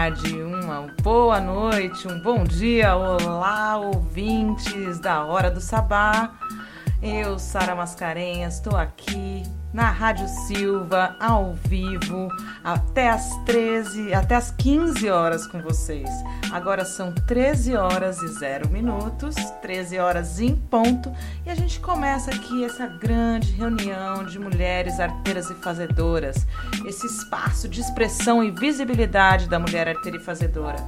tarde, uma boa noite, um bom dia. Olá, ouvintes da Hora do Sabá. Eu, Sara Mascarenhas, estou aqui na Rádio Silva, ao vivo, até as 13, até as 15 horas com vocês. Agora são 13 horas e 0 minutos, 13 horas em ponto, e a gente começa aqui essa grande reunião de mulheres arteiras e fazedoras, esse espaço de expressão e visibilidade da mulher arteira e fazedora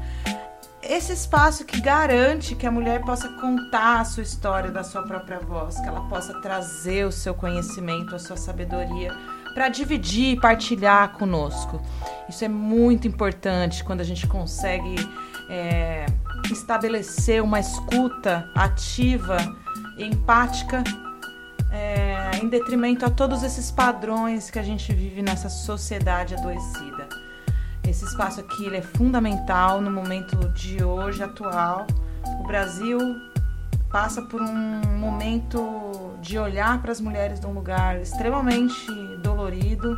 esse espaço que garante que a mulher possa contar a sua história da sua própria voz, que ela possa trazer o seu conhecimento, a sua sabedoria para dividir e partilhar conosco. Isso é muito importante quando a gente consegue é, estabelecer uma escuta ativa, empática, é, em detrimento a todos esses padrões que a gente vive nessa sociedade adoecida. Esse espaço aqui ele é fundamental no momento de hoje, atual. O Brasil passa por um momento de olhar para as mulheres de um lugar extremamente dolorido.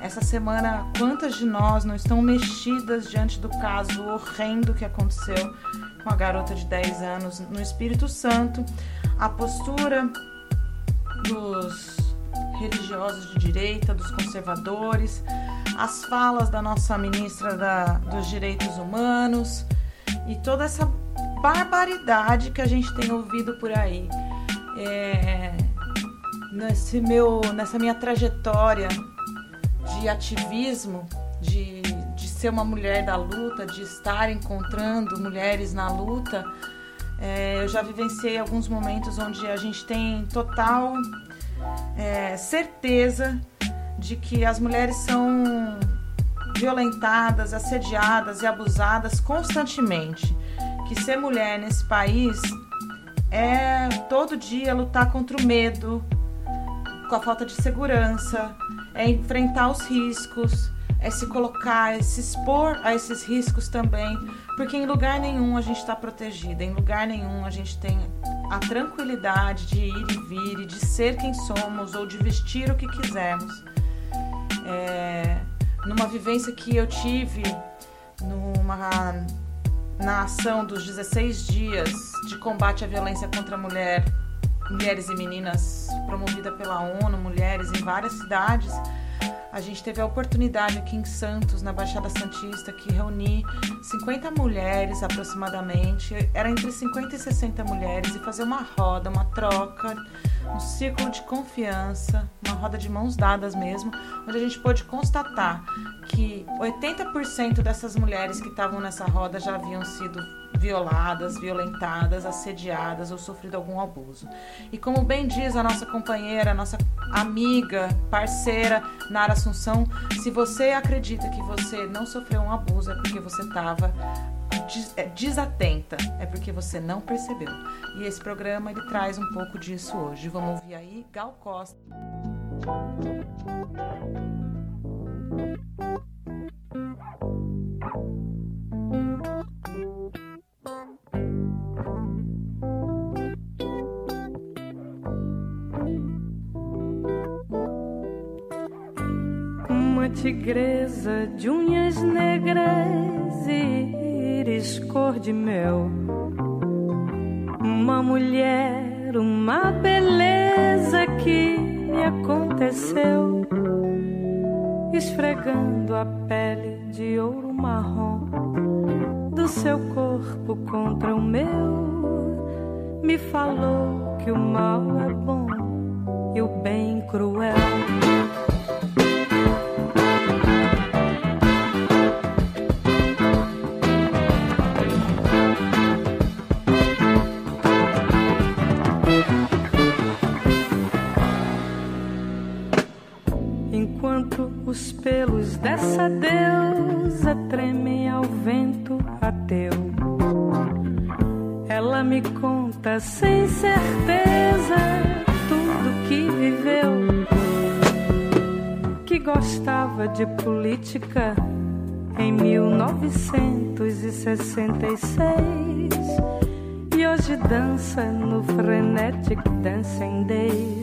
Essa semana, quantas de nós não estão mexidas diante do caso horrendo que aconteceu com a garota de 10 anos no Espírito Santo? A postura dos religiosos de direita, dos conservadores, as falas da nossa ministra da, dos Direitos Humanos e toda essa barbaridade que a gente tem ouvido por aí. É, nesse meu, nessa minha trajetória de ativismo, de, de ser uma mulher da luta, de estar encontrando mulheres na luta, é, eu já vivenciei alguns momentos onde a gente tem total é, certeza de que as mulheres são violentadas, assediadas e abusadas constantemente. Que ser mulher nesse país é todo dia lutar contra o medo, com a falta de segurança, é enfrentar os riscos, é se colocar, é se expor a esses riscos também, porque em lugar nenhum a gente está protegida, em lugar nenhum a gente tem a tranquilidade de ir e vir e de ser quem somos ou de vestir o que quisermos é, numa vivência que eu tive numa, na ação dos 16 dias de combate à violência contra a mulher, mulheres e meninas, promovida pela ONU, mulheres em várias cidades. A gente teve a oportunidade aqui em Santos, na Baixada Santista, que reunir 50 mulheres aproximadamente, era entre 50 e 60 mulheres, e fazer uma roda, uma troca um círculo de confiança, uma roda de mãos dadas mesmo, onde a gente pôde constatar que 80% dessas mulheres que estavam nessa roda já haviam sido violadas, violentadas, assediadas ou sofrido algum abuso. E como bem diz a nossa companheira, a nossa amiga, parceira Nara Assunção, se você acredita que você não sofreu um abuso é porque você estava é, desatenta, é porque você não percebeu. E esse programa ele traz um pouco disso hoje. Vamos ouvir aí Gal Costa. Tigresa de unhas negras e íris cor de mel. Uma mulher, uma beleza que me aconteceu, esfregando a pele de ouro marrom do seu corpo contra o meu, me falou que o mal é bom e o bem cruel. Os pelos dessa deusa tremem ao vento ateu. Ela me conta sem certeza tudo que viveu. Que gostava de política em 1966 e hoje dança no Frenetic Dancing Days.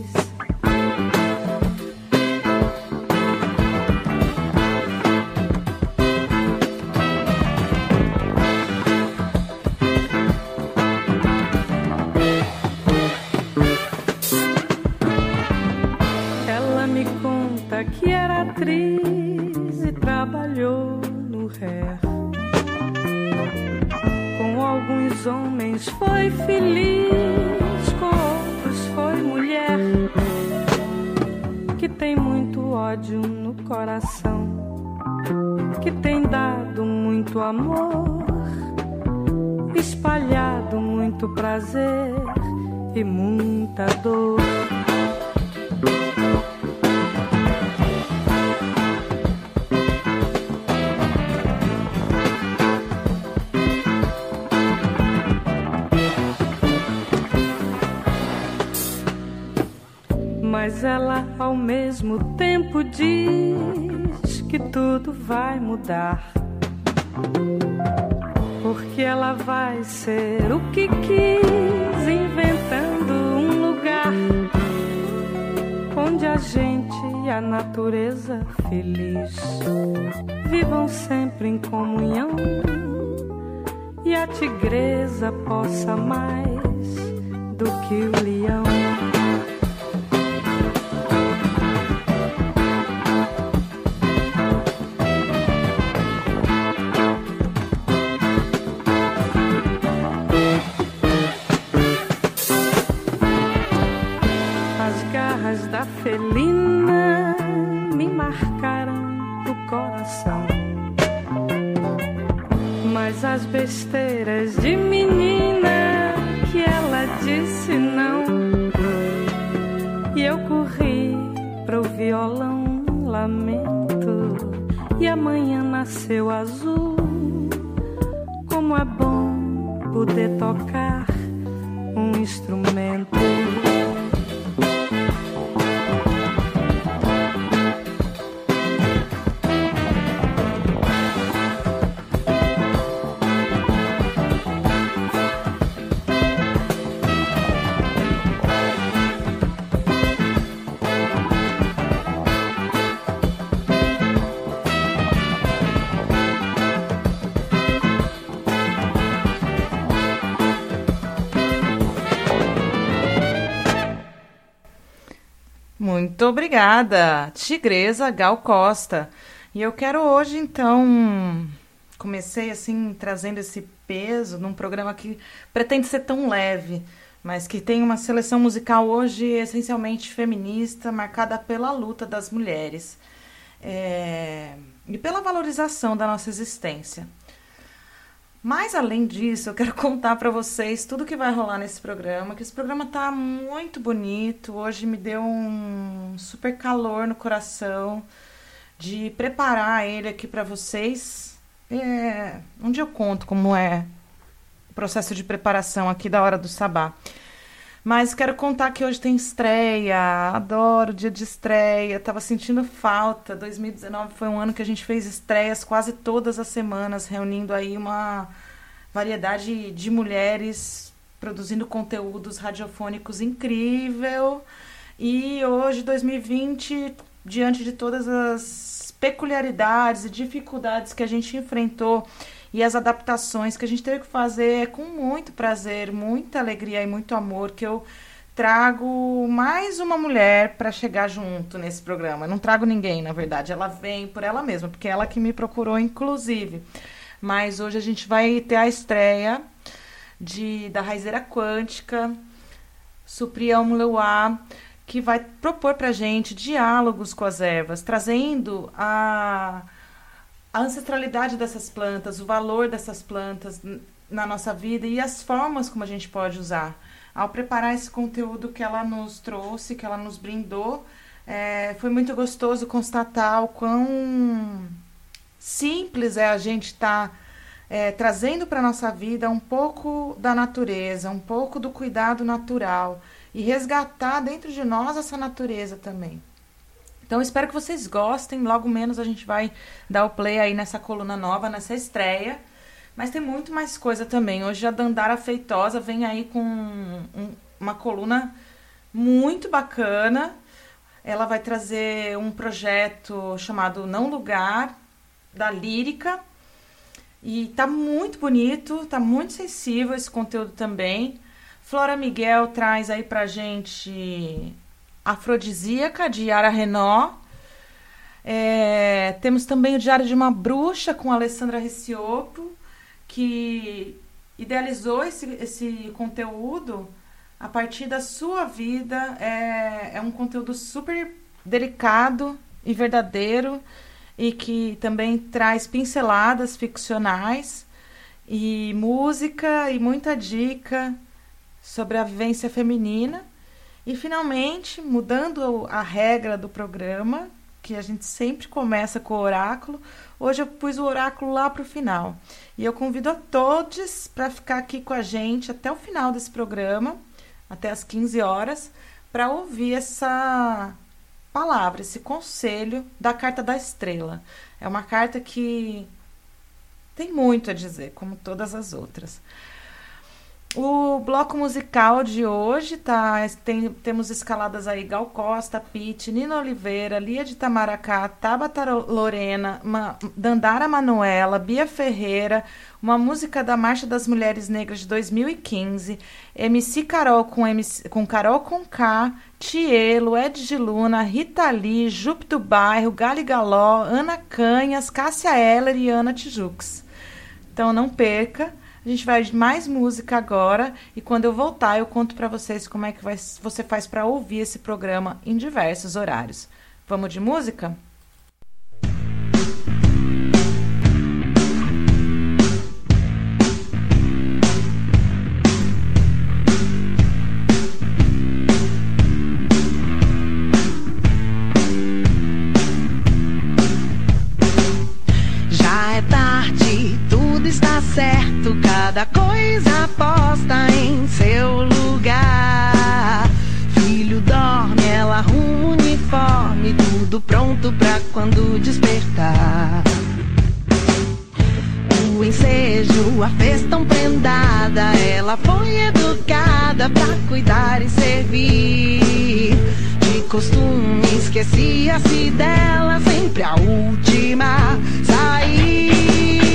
Porque ela vai ser o que quis, inventando um lugar onde a gente e a natureza feliz vivam sempre em comunhão e a tigresa possa mais violão, lamento. E amanhã nasceu azul. Como é bom poder tocar um instrumento. Muito obrigada, Tigresa Gal Costa. E eu quero hoje, então, comecei assim, trazendo esse peso num programa que pretende ser tão leve, mas que tem uma seleção musical hoje essencialmente feminista, marcada pela luta das mulheres é, e pela valorização da nossa existência. Mas além disso, eu quero contar para vocês tudo que vai rolar nesse programa, que esse programa tá muito bonito. Hoje me deu um super calor no coração de preparar ele aqui para vocês. É, um dia eu conto como é o processo de preparação aqui da hora do sabá. Mas quero contar que hoje tem estreia. Adoro dia de estreia. Tava sentindo falta. 2019 foi um ano que a gente fez estreias quase todas as semanas, reunindo aí uma variedade de mulheres produzindo conteúdos radiofônicos incrível. E hoje, 2020, diante de todas as peculiaridades e dificuldades que a gente enfrentou e as adaptações que a gente teve que fazer com muito prazer, muita alegria e muito amor que eu trago mais uma mulher para chegar junto nesse programa. Eu não trago ninguém, na verdade, ela vem por ela mesma, porque é ela que me procurou inclusive. Mas hoje a gente vai ter a estreia de da Raizeira Quântica, Suprião Leuá, que vai propor pra gente diálogos com as ervas, trazendo a a ancestralidade dessas plantas, o valor dessas plantas na nossa vida e as formas como a gente pode usar. Ao preparar esse conteúdo que ela nos trouxe, que ela nos brindou, é, foi muito gostoso constatar o quão simples é a gente estar tá, é, trazendo para a nossa vida um pouco da natureza, um pouco do cuidado natural e resgatar dentro de nós essa natureza também. Então espero que vocês gostem. Logo menos a gente vai dar o play aí nessa coluna nova, nessa estreia. Mas tem muito mais coisa também. Hoje a Dandara Feitosa vem aí com um, uma coluna muito bacana. Ela vai trazer um projeto chamado Não Lugar, da Lírica. E tá muito bonito, tá muito sensível esse conteúdo também. Flora Miguel traz aí pra gente Afrodisíaca, de Yara Renó. É, temos também o Diário de uma Bruxa, com Alessandra Reciopo, que idealizou esse, esse conteúdo a partir da sua vida. É, é um conteúdo super delicado e verdadeiro e que também traz pinceladas ficcionais e música e muita dica sobre a vivência feminina. E finalmente, mudando a regra do programa, que a gente sempre começa com o oráculo, hoje eu pus o oráculo lá para o final. E eu convido a todos para ficar aqui com a gente até o final desse programa, até as 15 horas, para ouvir essa palavra, esse conselho da carta da estrela. É uma carta que tem muito a dizer, como todas as outras. O bloco musical de hoje tá tem, temos escaladas aí Gal Costa, Pete, Nina Oliveira, Lia de Tamaracá, Tabata Lorena, Ma, Dandara Manuela, Bia Ferreira, uma música da Marcha das Mulheres Negras de 2015, MC Carol com, MC, com Carol com K, Tielo, Ed de Luna, Rita Lee, Júpiter Bairro, Gali Galó, Ana Canhas, Cássia Heller e Ana Tijux. Então não perca. A gente vai de mais música agora e quando eu voltar eu conto para vocês como é que vai, você faz para ouvir esse programa em diversos horários. Vamos de música? Cada coisa posta em seu lugar. Filho dorme, ela arruma o uniforme, tudo pronto pra quando despertar. O ensejo, a fez tão prendada, ela foi educada pra cuidar e servir. De costume, esquecia-se dela, sempre a última sair.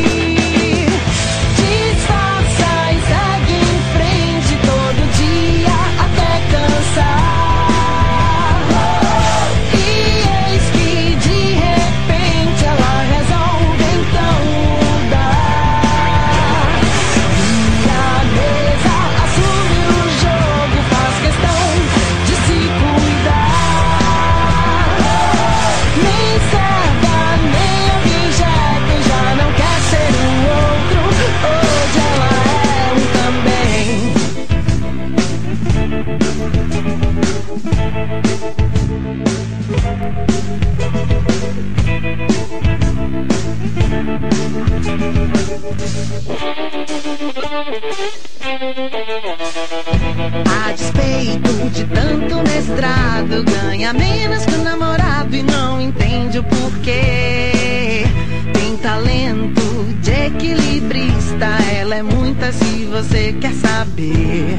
Tanto mestrado, ganha menos que o namorado e não entende o porquê. Tem talento de equilibrista, ela é muita se você quer saber.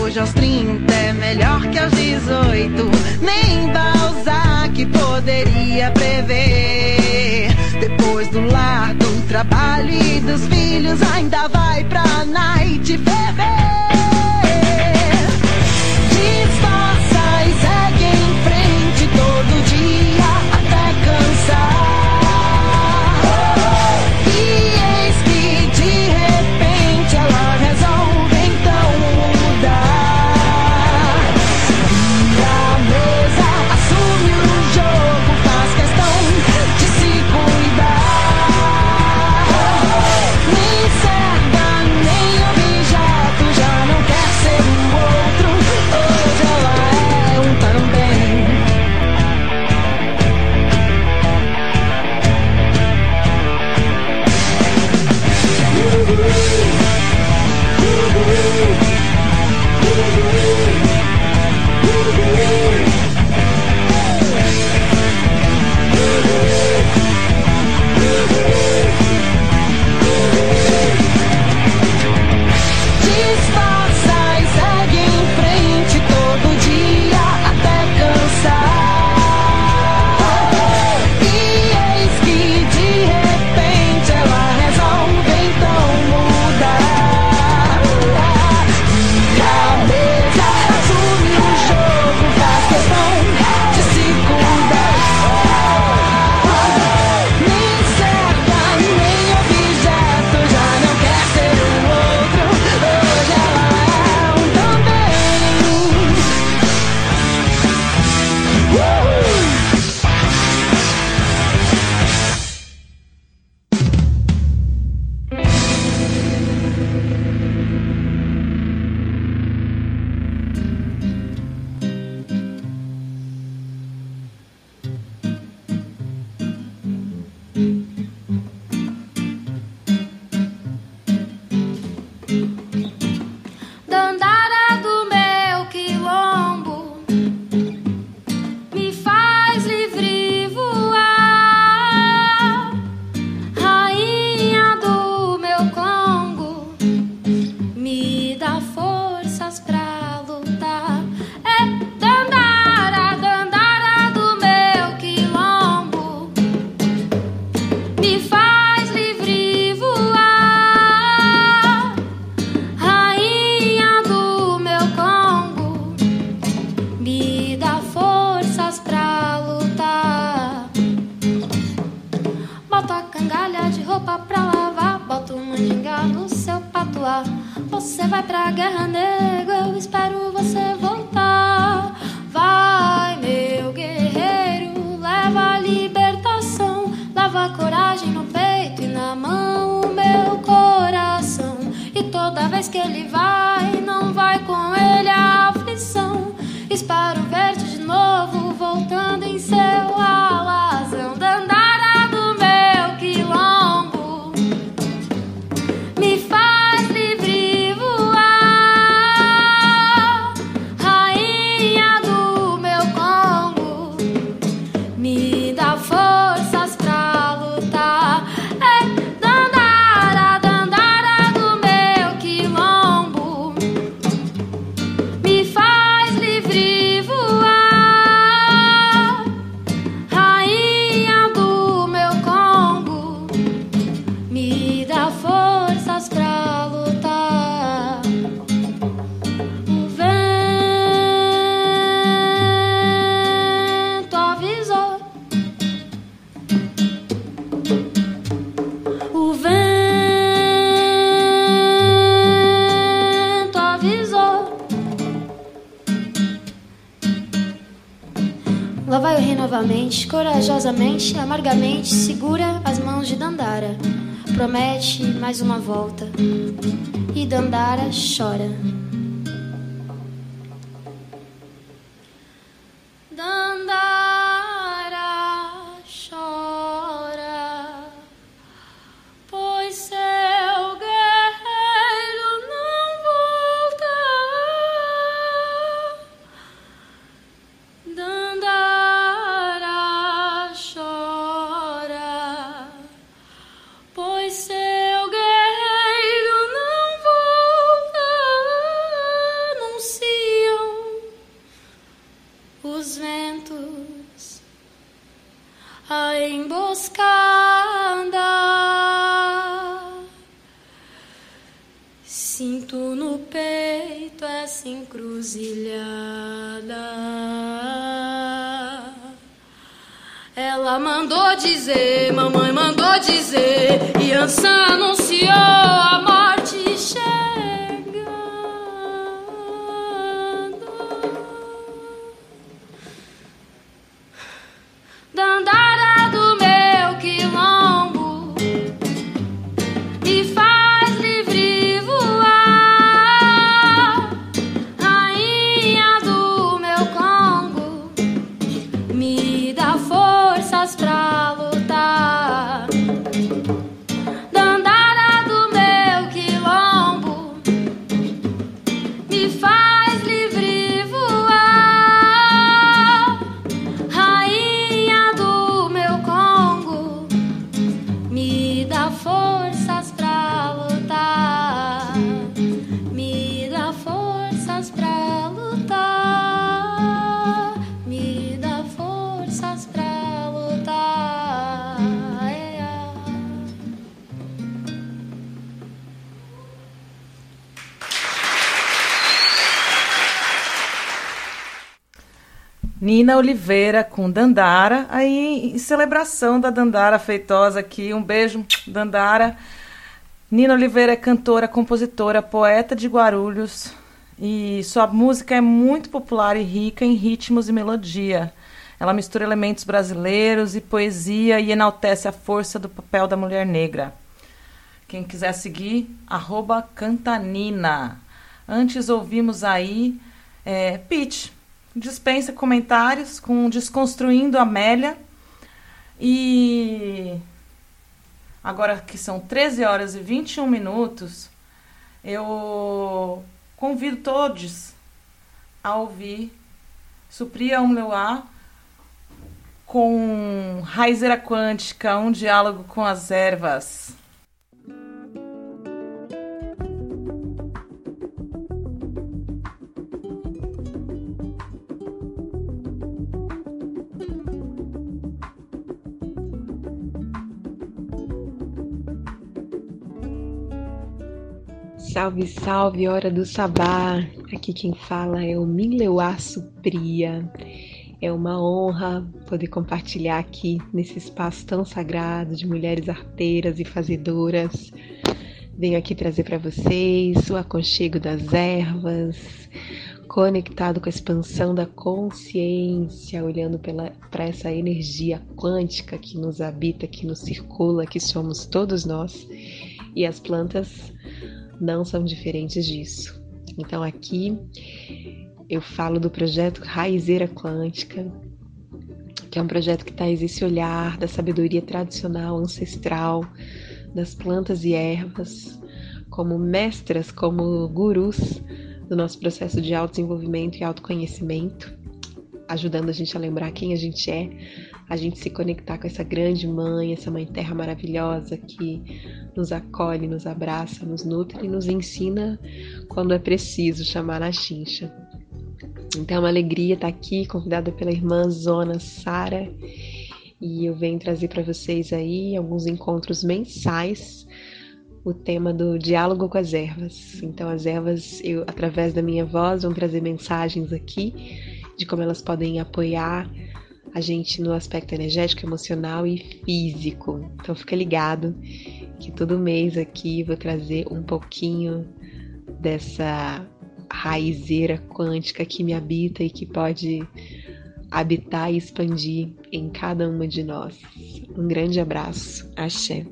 Hoje aos 30 é melhor que aos 18, nem Balzac poderia prever. Depois do lar, do trabalho e dos filhos, ainda vai pra night Oliveira com Dandara, aí em celebração da Dandara Feitosa aqui. Um beijo, Dandara. Nina Oliveira é cantora, compositora, poeta de Guarulhos e sua música é muito popular e rica em ritmos e melodia. Ela mistura elementos brasileiros e poesia e enaltece a força do papel da mulher negra. Quem quiser seguir, arroba Cantanina. Antes ouvimos aí eh, é, Pete dispensa comentários com Desconstruindo Amélia. E agora que são 13 horas e 21 minutos, eu convido todos a ouvir Supria um Leuá com Raizera Quântica, um diálogo com as ervas. Salve, salve, hora do sabá. Aqui quem fala é o Minleuá Supria. É uma honra poder compartilhar aqui nesse espaço tão sagrado de mulheres arteiras e fazedoras. Venho aqui trazer para vocês o aconchego das ervas, conectado com a expansão da consciência, olhando para essa energia quântica que nos habita, que nos circula, que somos todos nós. E as plantas não são diferentes disso. Então aqui eu falo do projeto Raizeira Quântica, que é um projeto que traz esse olhar da sabedoria tradicional, ancestral, das plantas e ervas, como mestras, como gurus do nosso processo de autodesenvolvimento e autoconhecimento, ajudando a gente a lembrar quem a gente é, a gente se conectar com essa grande mãe, essa mãe terra maravilhosa que nos acolhe, nos abraça, nos nutre e nos ensina quando é preciso chamar na chincha. Então é uma alegria estar aqui, convidada pela irmã Zona Sara, e eu venho trazer para vocês aí alguns encontros mensais o tema do diálogo com as ervas. Então as ervas, eu através da minha voz, vão trazer mensagens aqui de como elas podem apoiar a gente no aspecto energético, emocional e físico. Então fica ligado que todo mês aqui vou trazer um pouquinho dessa raizeira quântica que me habita e que pode habitar e expandir em cada uma de nós. Um grande abraço. Axé.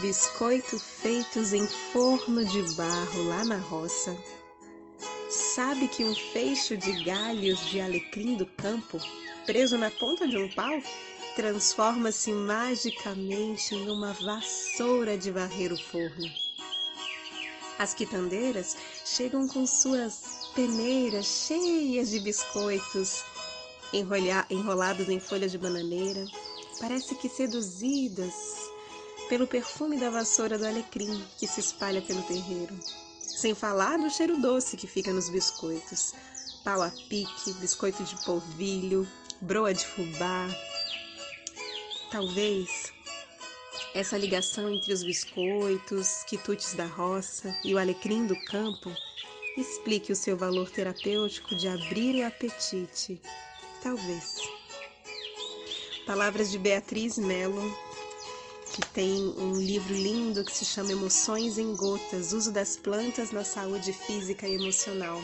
Biscoito feitos em forno de barro lá na roça. Sabe que um feixe de galhos de alecrim do campo, preso na ponta de um pau, transforma-se magicamente em uma vassoura de varrer o forno. As quitandeiras chegam com suas peneiras cheias de biscoitos, enrolados em folhas de bananeira, parece que seduzidas pelo perfume da vassoura do alecrim que se espalha pelo terreiro. Sem falar do cheiro doce que fica nos biscoitos. Pau a pique, biscoito de polvilho, broa de fubá. Talvez essa ligação entre os biscoitos, quitutes da roça e o alecrim do campo explique o seu valor terapêutico de abrir o apetite. Talvez. Palavras de Beatriz Mello, que tem um livro lindo que se chama Emoções em Gotas: Uso das plantas na saúde física e emocional.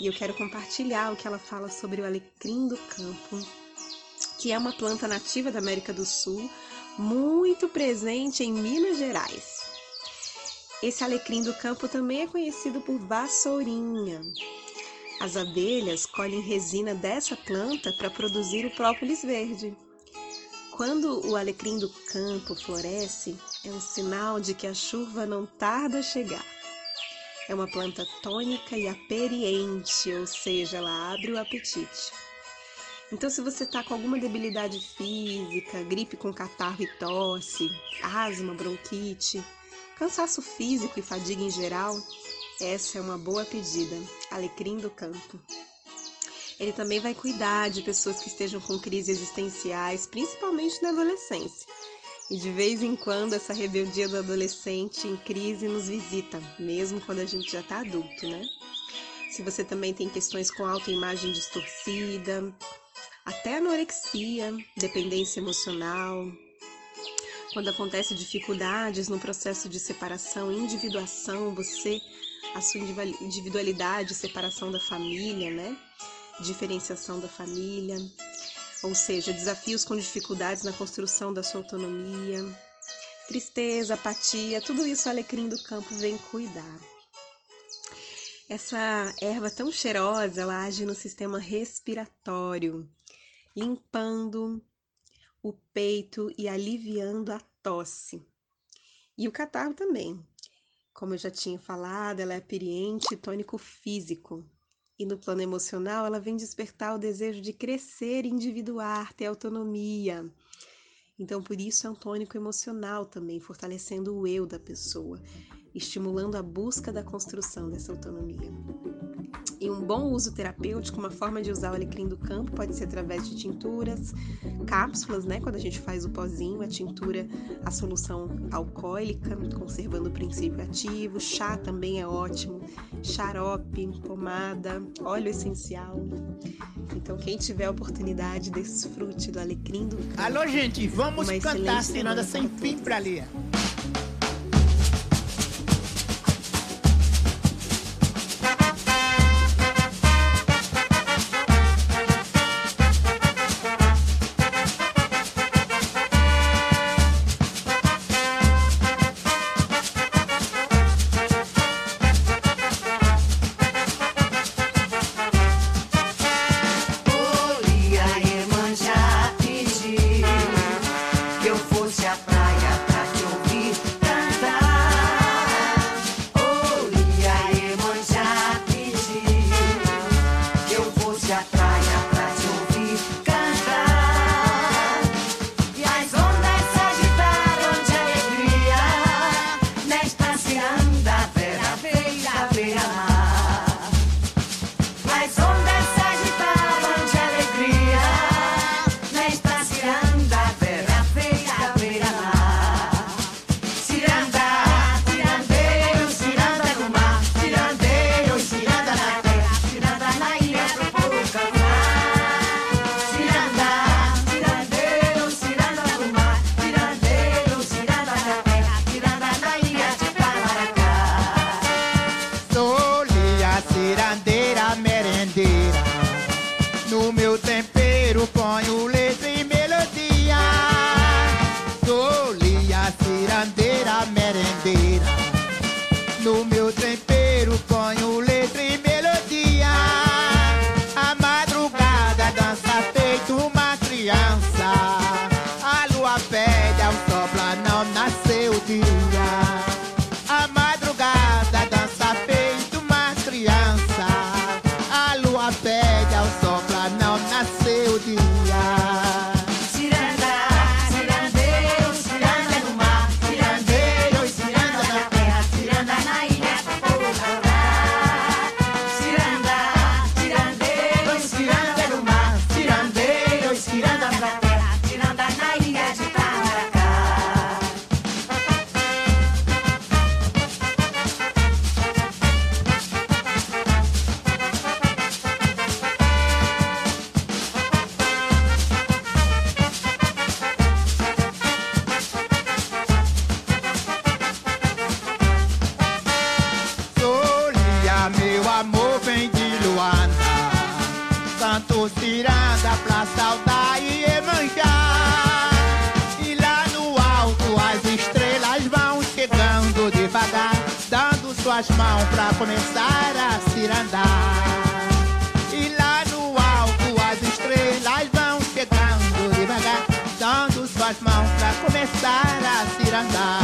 E eu quero compartilhar o que ela fala sobre o alecrim do campo, que é uma planta nativa da América do Sul, muito presente em Minas Gerais. Esse alecrim do campo também é conhecido por vassourinha. As abelhas colhem resina dessa planta para produzir o própolis verde. Quando o alecrim do campo floresce, é um sinal de que a chuva não tarda a chegar. É uma planta tônica e aperiente, ou seja, ela abre o apetite. Então, se você está com alguma debilidade física, gripe com catarro e tosse, asma, bronquite, cansaço físico e fadiga em geral, essa é uma boa pedida. Alecrim do campo. Ele também vai cuidar de pessoas que estejam com crises existenciais, principalmente na adolescência. E de vez em quando essa rebeldia do adolescente em crise nos visita, mesmo quando a gente já está adulto, né? Se você também tem questões com autoimagem distorcida, até anorexia, dependência emocional, quando acontece dificuldades no processo de separação, individuação, você, a sua individualidade, separação da família, né? Diferenciação da família, ou seja, desafios com dificuldades na construção da sua autonomia, tristeza, apatia, tudo isso o alecrim do campo vem cuidar. Essa erva tão cheirosa, ela age no sistema respiratório, limpando o peito e aliviando a tosse. E o catarro também. Como eu já tinha falado, ela é aperiente e tônico físico. E no plano emocional, ela vem despertar o desejo de crescer, individuar, ter autonomia. Então, por isso é um tônico emocional também, fortalecendo o eu da pessoa, estimulando a busca da construção dessa autonomia. E um bom uso terapêutico, uma forma de usar o alecrim do campo pode ser através de tinturas, cápsulas, né? Quando a gente faz o pozinho, a tintura, a solução alcoólica, conservando o princípio ativo. Chá também é ótimo. Xarope, pomada, óleo essencial. Então, quem tiver a oportunidade, desfrute do alecrim do campo. Alô, gente, vamos cantar Ciranda Sem Fim pra Lia. ciranda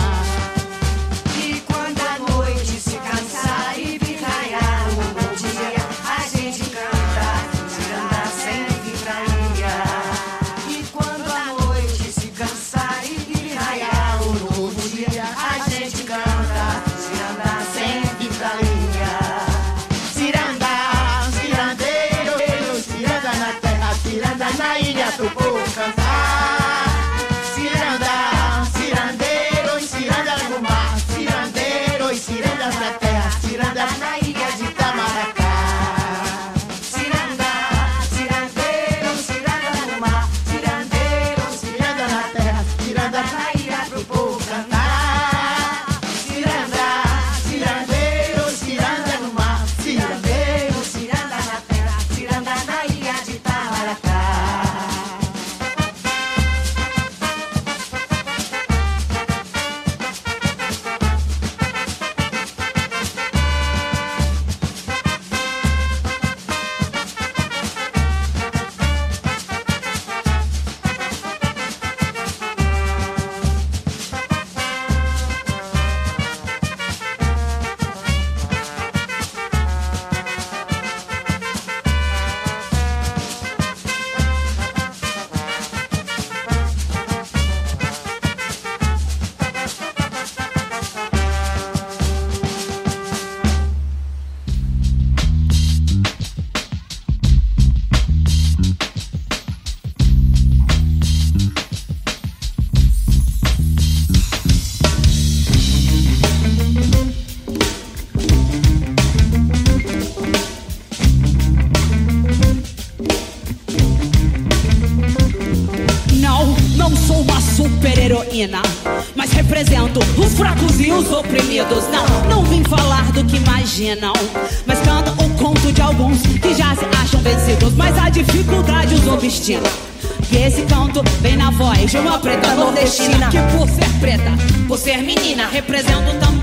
heroína, mas represento os fracos e os oprimidos. Não, não vim falar do que imaginam, mas canto o conto de alguns que já se acham vencidos, mas a dificuldade os obstina. E esse canto vem na voz de uma preta nordestina que por ser preta, por ser menina, represento também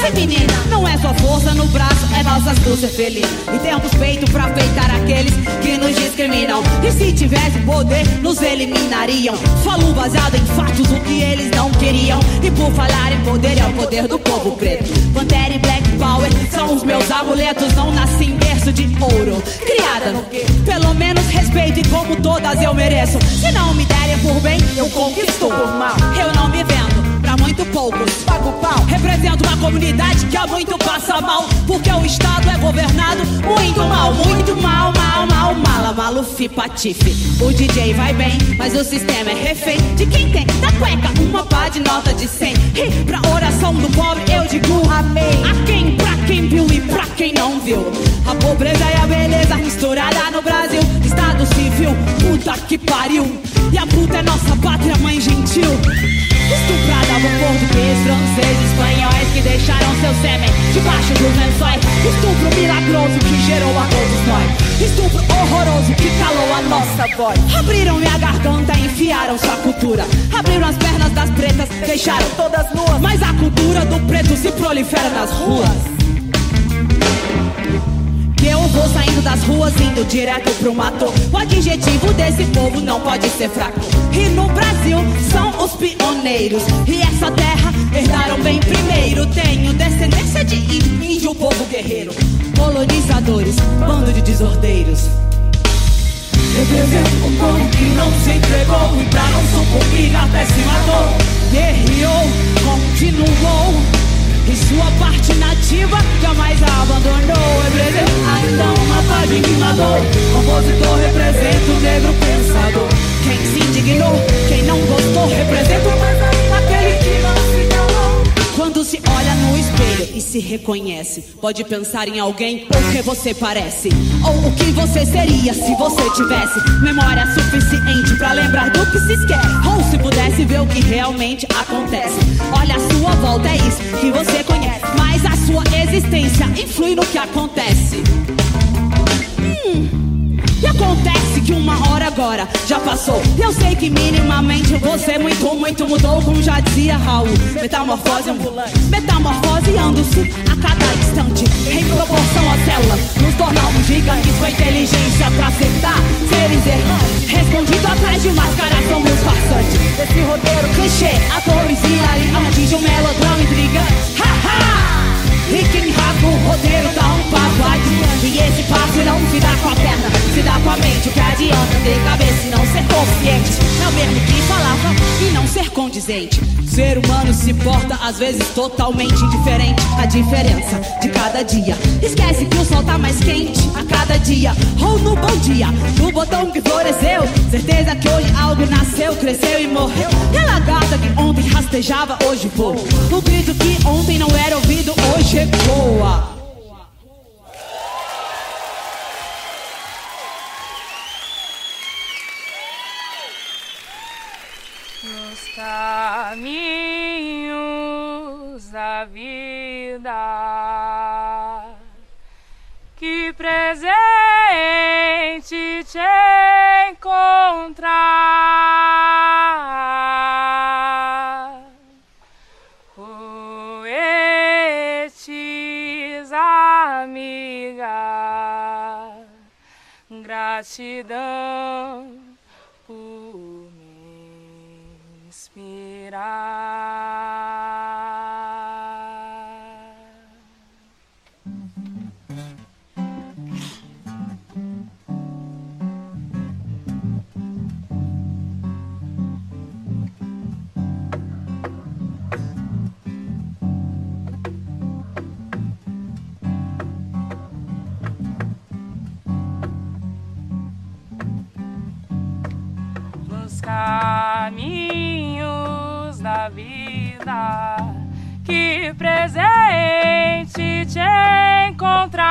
a massa feminina. Não é só força no braço, é nossa ser feliz. E temos peito pra peitar aqueles que nos discriminam. E se tivesse poder, nos eliminariam. Falo baseado em fatos, o que eles não queriam. E por falar em poder, é o poder do povo preto. Pantera e Black Power são os meus amuletos. Não nasci em berço de ouro. Criada no quê? Pelo menos respeito e como todas eu mereço. Se não me derem por bem, eu conquisto por mal. Eu não me vendo muito poucos. Pago pau. Represento uma comunidade que há muito passa mal. Porque o Estado é governado muito mal, muito mal, mal, mal, mala, malufi, patife. O DJ vai bem, mas o sistema é refém de quem tem da cueca uma pá de nota de 100. E pra oração do pobre eu digo amém. A quem, pra quem viu e pra quem não viu. A pobreza e a beleza misturada no Brasil. Estado civil, puta que pariu. E a puta é nossa pátria, mãe gentil. Estuprada por português, francês, espanhóis que deixaram seu sêmen debaixo dos lençóis. Estupro milagroso que gerou a todos nós. Estupro horroroso que calou a nossa voz. Abriram minha garganta enfiaram sua cultura. Abriram as pernas das pretas, deixaram todas nuas. Mas a cultura do preto se prolifera nas ruas. Eu vou saindo das ruas, indo direto pro mato. O adjetivo desse povo não pode ser fraco. E no Brasil são os pioneiros. E essa terra herdaram bem primeiro. Tenho descendência de índio, povo guerreiro. Colonizadores, bando de desordeiros. Represento um povo que não se entregou e pra não sucumbir até se matou. Guerreou, continuou. E sua parte nativa jamais a abandonou Representa ainda uma paz rimador Compositor representa o negro pensador Quem se indignou, quem não gostou Representa aquele que não se calou Quando se olha no espelho e se reconhece Pode pensar em alguém ou que você parece Ou o que você seria se você tivesse Memória suficiente pra lembrar do que se esquece Ou se pudesse ver o que realmente acontece. Olha a sua volta, é isso que você conhece Mas a sua existência influi no que acontece. Hum e acontece que uma hora agora já passou. Eu sei que minimamente você muito, muito mudou, como já dizia Raul. Metamorfose ambulante, metamorfoseando-se a cada instante. Em proporção à célula, nos tornamos gigantes com a inteligência pra acertar. Seres errantes, escondido atrás de máscaras, somos farsantes. Esse roteiro clichê, atores e ali atinge um melodrama intrigante. Ha ha! E quem rasga o roteiro dá um passo adiante E esse passo não se dá com a perna, se dá com a mente O que adianta ter cabeça e não ser consciente É o mesmo que falava e não ser condizente Ser humano se porta às vezes totalmente indiferente. A diferença de cada dia. Esquece que o sol tá mais quente a cada dia. Ou no bom dia, no botão que floresceu. Certeza que hoje algo nasceu, cresceu e morreu. E a lagarta que ontem rastejava hoje voa O grito que ontem não era ouvido hoje ecoa Nos caminhos da vida, que presente te encontrar. Gratidão por me inspirar. Caminhos da vida. Que presente te encontrar,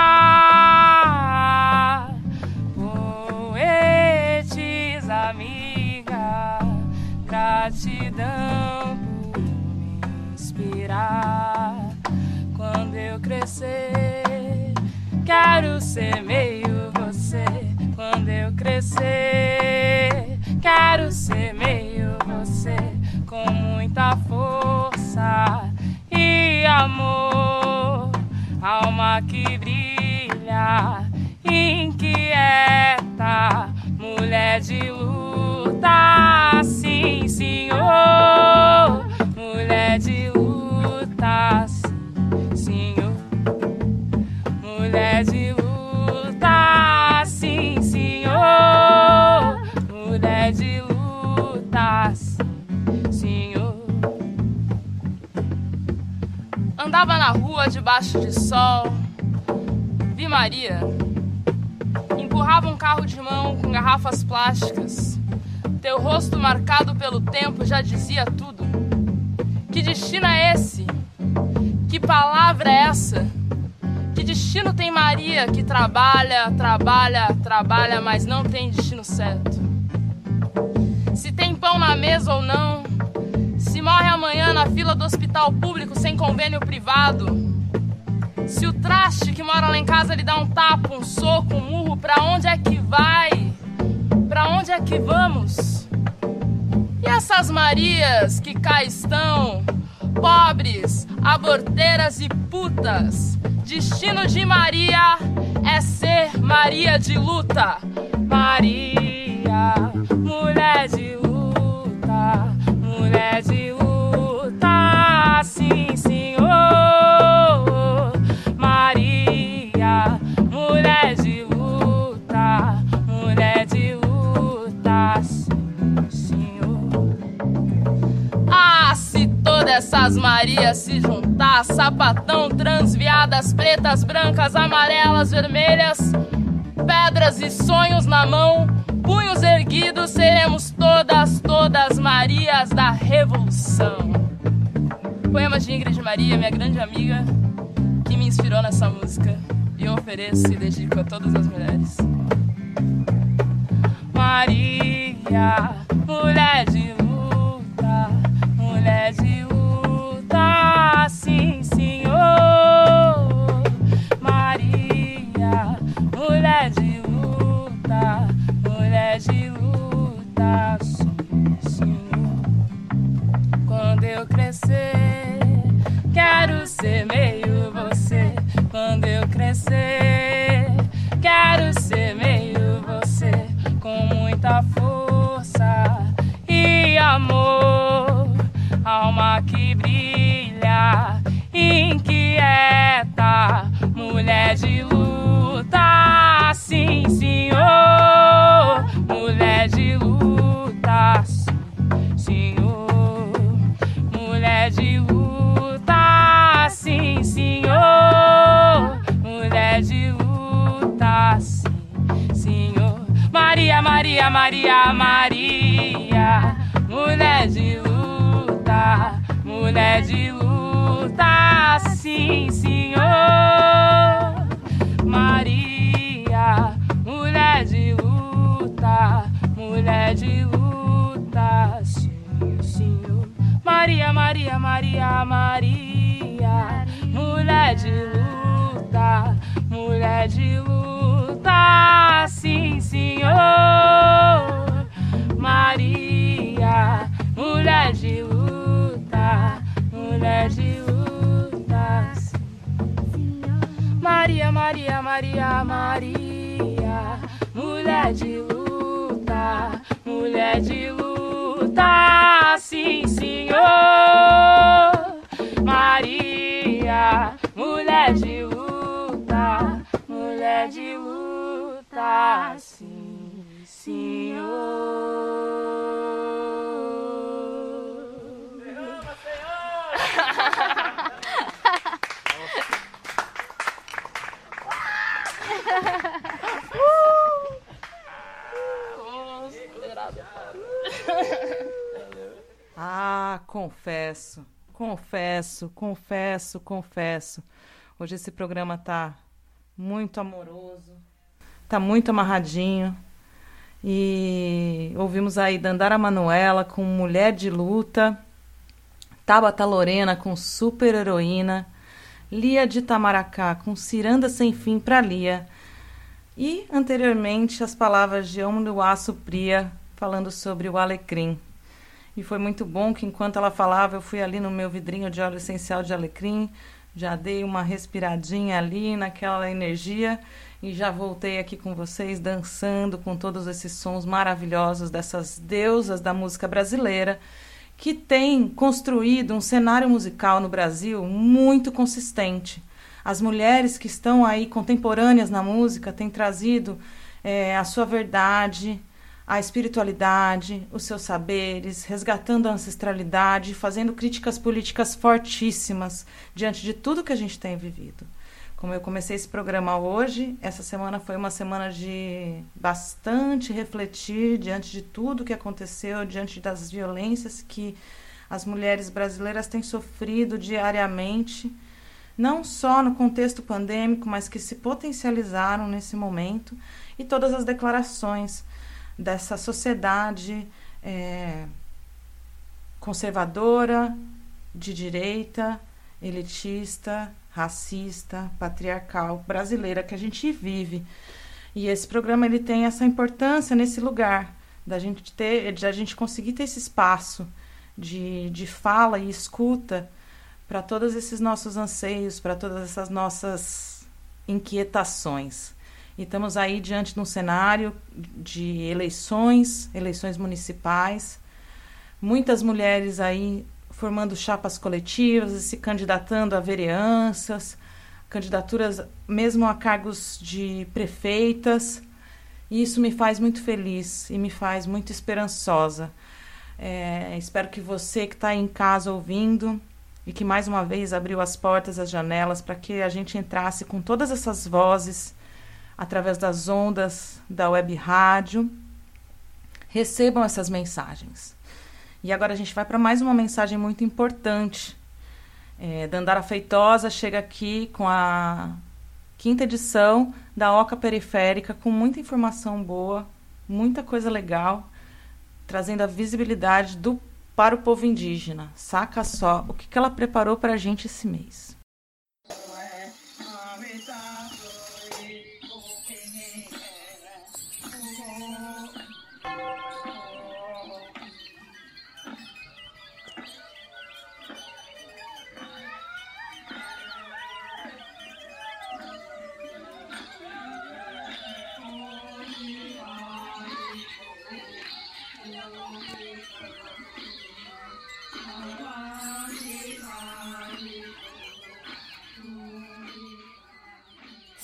poetes, amiga. Gratidão por me inspirar. Quando eu crescer, quero ser meio você. Quando eu crescer, quero ser meio você. Com muita força e amor, alma que brilha, inquieta, mulher de luta, sim, senhor, mulher de luta, Andava na rua debaixo de sol, vi Maria. Empurrava um carro de mão com garrafas plásticas. Teu rosto marcado pelo tempo já dizia tudo. Que destino é esse? Que palavra é essa? Que destino tem Maria que trabalha, trabalha, trabalha, mas não tem destino certo? Se tem pão na mesa ou não? Se morre amanhã na fila do hospital público sem convênio privado? Se o traste que mora lá em casa lhe dá um tapa, um soco, um murro, pra onde é que vai? Pra onde é que vamos? E essas Marias que cá estão, pobres, aborteiras e putas? Destino de Maria é ser Maria de luta. Maria, mulher de luta, essas Marias se juntar, sapatão, transviadas, pretas, brancas, amarelas, vermelhas, pedras e sonhos na mão, punhos erguidos, seremos todas, todas Marias da Revolução. Poemas de Ingrid Maria, minha grande amiga, que me inspirou nessa música e eu ofereço e dedico a todas as mulheres. Maria, mulher de luta, mulher de luta, confesso, confesso, confesso, confesso. Hoje esse programa tá muito amoroso, tá muito amarradinho. E ouvimos aí Dandara Manuela com Mulher de Luta, Tabata Lorena com Super Heroína, Lia de Tamaracá com Ciranda Sem Fim para Lia. E anteriormente as palavras de Omunuaço Priya falando sobre o alecrim. E foi muito bom que enquanto ela falava, eu fui ali no meu vidrinho de óleo essencial de alecrim, já dei uma respiradinha ali naquela energia e já voltei aqui com vocês dançando com todos esses sons maravilhosos dessas deusas da música brasileira que tem construído um cenário musical no Brasil muito consistente. As mulheres que estão aí contemporâneas na música têm trazido é, a sua verdade, a espiritualidade, os seus saberes, resgatando a ancestralidade, fazendo críticas políticas fortíssimas diante de tudo que a gente tem vivido. Como eu comecei esse programa hoje, essa semana foi uma semana de bastante refletir diante de tudo que aconteceu, diante das violências que as mulheres brasileiras têm sofrido diariamente, não só no contexto pandêmico, mas que se potencializaram nesse momento, e todas as declarações dessa sociedade é, conservadora, de direita, elitista, racista, patriarcal brasileira que a gente vive. E esse programa ele tem essa importância nesse lugar da gente ter, de a gente conseguir ter esse espaço de, de fala e escuta para todos esses nossos anseios, para todas essas nossas inquietações. E estamos aí diante de um cenário de eleições, eleições municipais, muitas mulheres aí formando chapas coletivas se candidatando a vereanças, candidaturas mesmo a cargos de prefeitas. E isso me faz muito feliz e me faz muito esperançosa. É, espero que você que está em casa ouvindo e que mais uma vez abriu as portas, as janelas, para que a gente entrasse com todas essas vozes através das ondas da web rádio, recebam essas mensagens. E agora a gente vai para mais uma mensagem muito importante. É, Dandara Feitosa chega aqui com a quinta edição da Oca Periférica, com muita informação boa, muita coisa legal, trazendo a visibilidade do, para o povo indígena. Saca só o que, que ela preparou para a gente esse mês.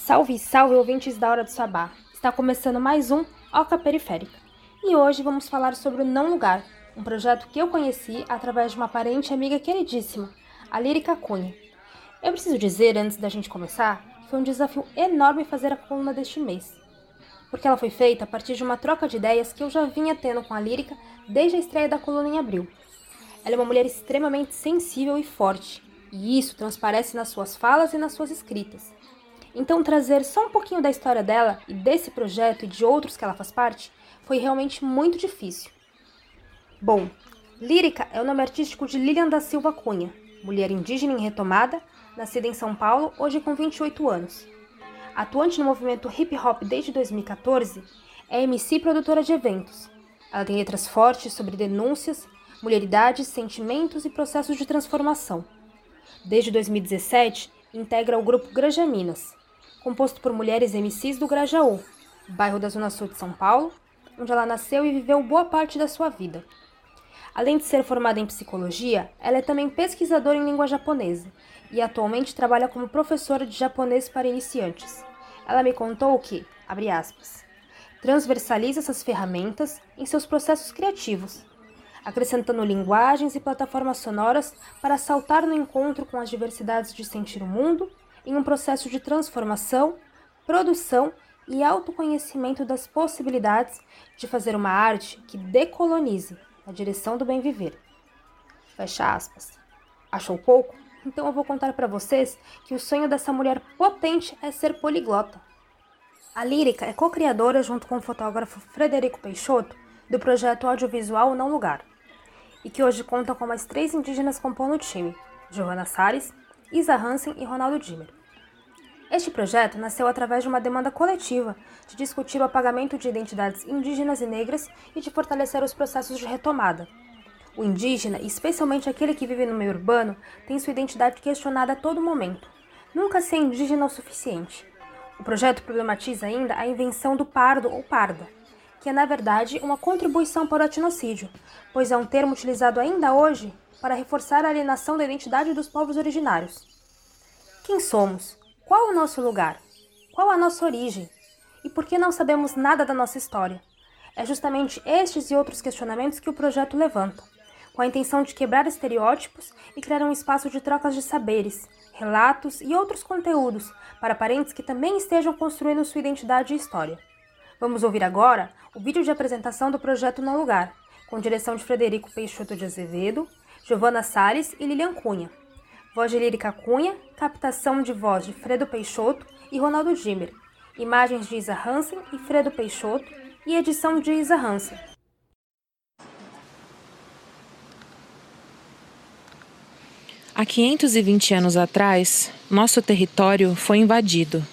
Salve, salve ouvintes da Hora do Sabá! Está começando mais um Oca Periférica. E hoje vamos falar sobre o Não Lugar, um projeto que eu conheci através de uma parente amiga queridíssima, a Lírica Cunha. Eu preciso dizer, antes da gente começar, que foi um desafio enorme fazer a coluna deste mês, porque ela foi feita a partir de uma troca de ideias que eu já vinha tendo com a Lírica desde a estreia da coluna em abril. Ela é uma mulher extremamente sensível e forte, e isso transparece nas suas falas e nas suas escritas. Então, trazer só um pouquinho da história dela e desse projeto e de outros que ela faz parte foi realmente muito difícil. Bom, Lírica é o nome artístico de Lilian da Silva Cunha, mulher indígena em retomada, nascida em São Paulo, hoje com 28 anos. Atuante no movimento hip hop desde 2014, é MC produtora de eventos. Ela tem letras fortes sobre denúncias, mulheridade, sentimentos e processos de transformação. Desde 2017, integra o grupo Granja Minas, composto por mulheres MCs do Grajaú, bairro da Zona Sul de São Paulo, onde ela nasceu e viveu boa parte da sua vida. Além de ser formada em psicologia, ela é também pesquisadora em língua japonesa e atualmente trabalha como professora de japonês para iniciantes. Ela me contou que, abre aspas, transversaliza essas ferramentas em seus processos criativos, acrescentando linguagens e plataformas sonoras para saltar no encontro com as diversidades de sentir o mundo em um processo de transformação, produção e autoconhecimento das possibilidades de fazer uma arte que decolonize na direção do bem viver. Fecha aspas. Achou pouco? Então eu vou contar para vocês que o sonho dessa mulher potente é ser poliglota. A Lírica é co-criadora, junto com o fotógrafo Frederico Peixoto, do projeto audiovisual Não Lugar, e que hoje conta com mais três indígenas compondo o time, Giovanna Salles, Isa Hansen e Ronaldo Dimmer. Este projeto nasceu através de uma demanda coletiva de discutir o apagamento de identidades indígenas e negras e de fortalecer os processos de retomada. O indígena, especialmente aquele que vive no meio urbano, tem sua identidade questionada a todo momento. Nunca ser indígena é o suficiente. O projeto problematiza ainda a invenção do pardo ou parda, que é na verdade uma contribuição para o etnocídio, pois é um termo utilizado ainda hoje para reforçar a alienação da identidade dos povos originários. Quem somos? Qual o nosso lugar? Qual a nossa origem? E por que não sabemos nada da nossa história? É justamente estes e outros questionamentos que o projeto levanta, com a intenção de quebrar estereótipos e criar um espaço de trocas de saberes, relatos e outros conteúdos para parentes que também estejam construindo sua identidade e história. Vamos ouvir agora o vídeo de apresentação do projeto No Lugar, com direção de Frederico Peixoto de Azevedo, Giovana Salles e Lilian Cunha. Voz de Lírica Cunha, captação de voz de Fredo Peixoto e Ronaldo Dimmer, imagens de Isa Hansen e Fredo Peixoto e edição de Isa Hansen. Há 520 anos atrás, nosso território foi invadido.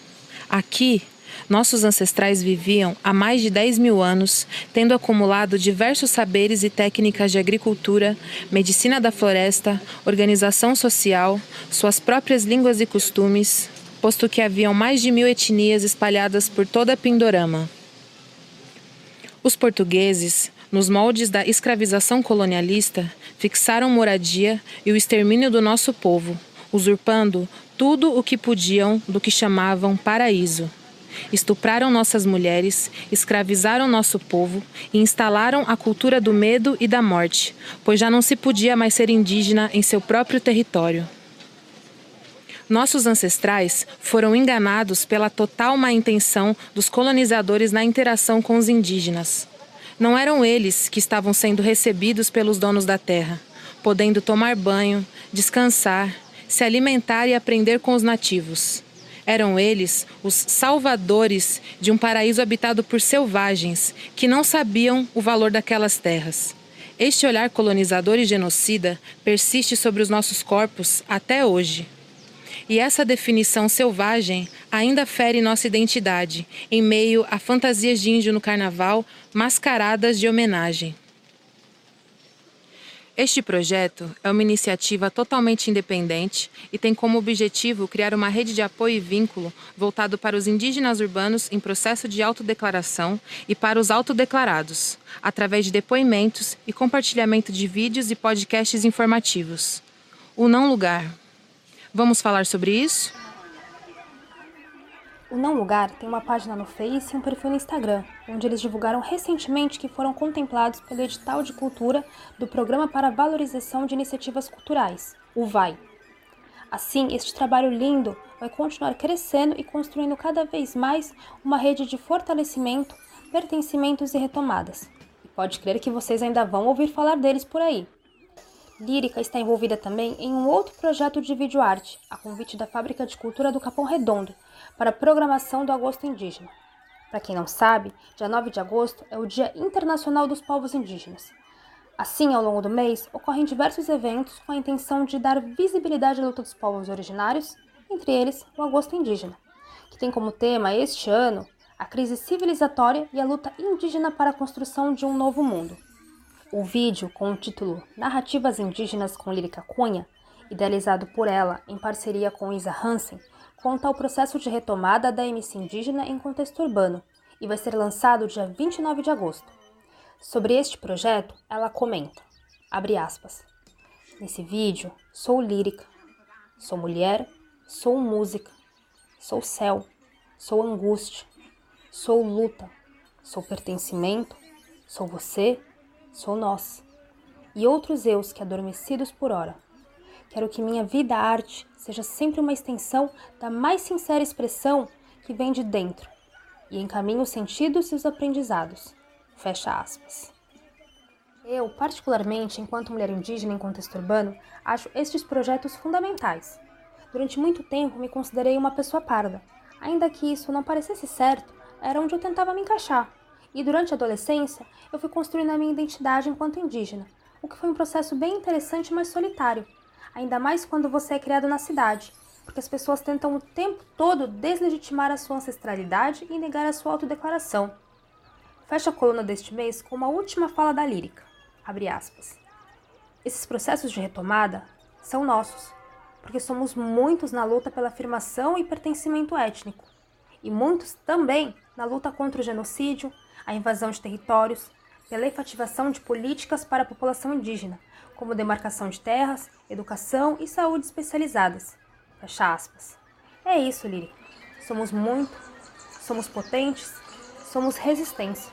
Aqui, nossos ancestrais viviam há mais de 10 mil anos, tendo acumulado diversos saberes e técnicas de agricultura, medicina da floresta, organização social, suas próprias línguas e costumes, posto que haviam mais de mil etnias espalhadas por toda a Pindorama. Os portugueses, nos moldes da escravização colonialista, fixaram moradia e o extermínio do nosso povo, usurpando tudo o que podiam do que chamavam paraíso estupraram nossas mulheres, escravizaram nosso povo e instalaram a cultura do medo e da morte, pois já não se podia mais ser indígena em seu próprio território. Nossos ancestrais foram enganados pela total má intenção dos colonizadores na interação com os indígenas. Não eram eles que estavam sendo recebidos pelos donos da terra, podendo tomar banho, descansar, se alimentar e aprender com os nativos. Eram eles os salvadores de um paraíso habitado por selvagens que não sabiam o valor daquelas terras. Este olhar colonizador e genocida persiste sobre os nossos corpos até hoje. E essa definição selvagem ainda fere nossa identidade, em meio a fantasias de índio no carnaval mascaradas de homenagem. Este projeto é uma iniciativa totalmente independente e tem como objetivo criar uma rede de apoio e vínculo voltado para os indígenas urbanos em processo de autodeclaração e para os autodeclarados, através de depoimentos e compartilhamento de vídeos e podcasts informativos. O Não Lugar. Vamos falar sobre isso? O Não Lugar tem uma página no Face e um perfil no Instagram, onde eles divulgaram recentemente que foram contemplados pelo edital de cultura do Programa para Valorização de Iniciativas Culturais, o VAI. Assim, este trabalho lindo vai continuar crescendo e construindo cada vez mais uma rede de fortalecimento, pertencimentos e retomadas. E pode crer que vocês ainda vão ouvir falar deles por aí. Lírica está envolvida também em um outro projeto de videoarte, a convite da Fábrica de Cultura do Capão Redondo, para a programação do Agosto Indígena. Para quem não sabe, dia 9 de agosto é o Dia Internacional dos Povos Indígenas. Assim, ao longo do mês, ocorrem diversos eventos com a intenção de dar visibilidade à luta dos povos originários, entre eles o Agosto Indígena, que tem como tema este ano a crise civilizatória e a luta indígena para a construção de um novo mundo. O vídeo, com o título Narrativas Indígenas com Lírica Cunha, idealizado por ela em parceria com Isa Hansen, conta o processo de retomada da MC indígena em contexto urbano e vai ser lançado dia 29 de agosto. Sobre este projeto, ela comenta, abre aspas, Nesse vídeo, sou lírica, sou mulher, sou música, sou céu, sou angústia, sou luta, sou pertencimento, sou você, sou nós, e outros eus que adormecidos por hora. Quero que minha vida arte seja sempre uma extensão da mais sincera expressão que vem de dentro e encaminhe os sentidos e os aprendizados. Fecha aspas. Eu, particularmente, enquanto mulher indígena em contexto urbano, acho estes projetos fundamentais. Durante muito tempo me considerei uma pessoa parda. Ainda que isso não parecesse certo, era onde eu tentava me encaixar. E durante a adolescência, eu fui construindo a minha identidade enquanto indígena, o que foi um processo bem interessante, mas solitário. Ainda mais quando você é criado na cidade, porque as pessoas tentam o tempo todo deslegitimar a sua ancestralidade e negar a sua autodeclaração. Fecha a coluna deste mês com uma última fala da lírica. Abre aspas. Esses processos de retomada são nossos, porque somos muitos na luta pela afirmação e pertencimento étnico, e muitos também na luta contra o genocídio, a invasão de territórios, pela efetivação de políticas para a população indígena, como demarcação de terras, educação e saúde especializadas. Fecha aspas. É isso, Lírica. Somos muito, somos potentes, somos resistência.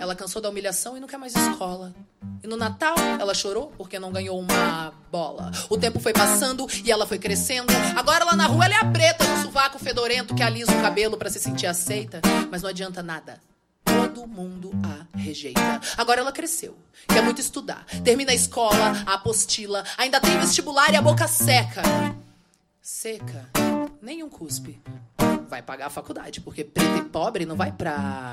Ela cansou da humilhação e não quer mais escola. E no Natal ela chorou porque não ganhou uma bola. O tempo foi passando e ela foi crescendo. Agora lá na rua ela é a preta no sovaco fedorento que alisa o cabelo para se sentir aceita. Mas não adianta nada. Todo mundo a rejeita. Agora ela cresceu, quer muito estudar. Termina a escola, a apostila, ainda tem vestibular e a boca seca. Seca, nenhum cuspe. Vai pagar a faculdade, porque preto e pobre não vai pra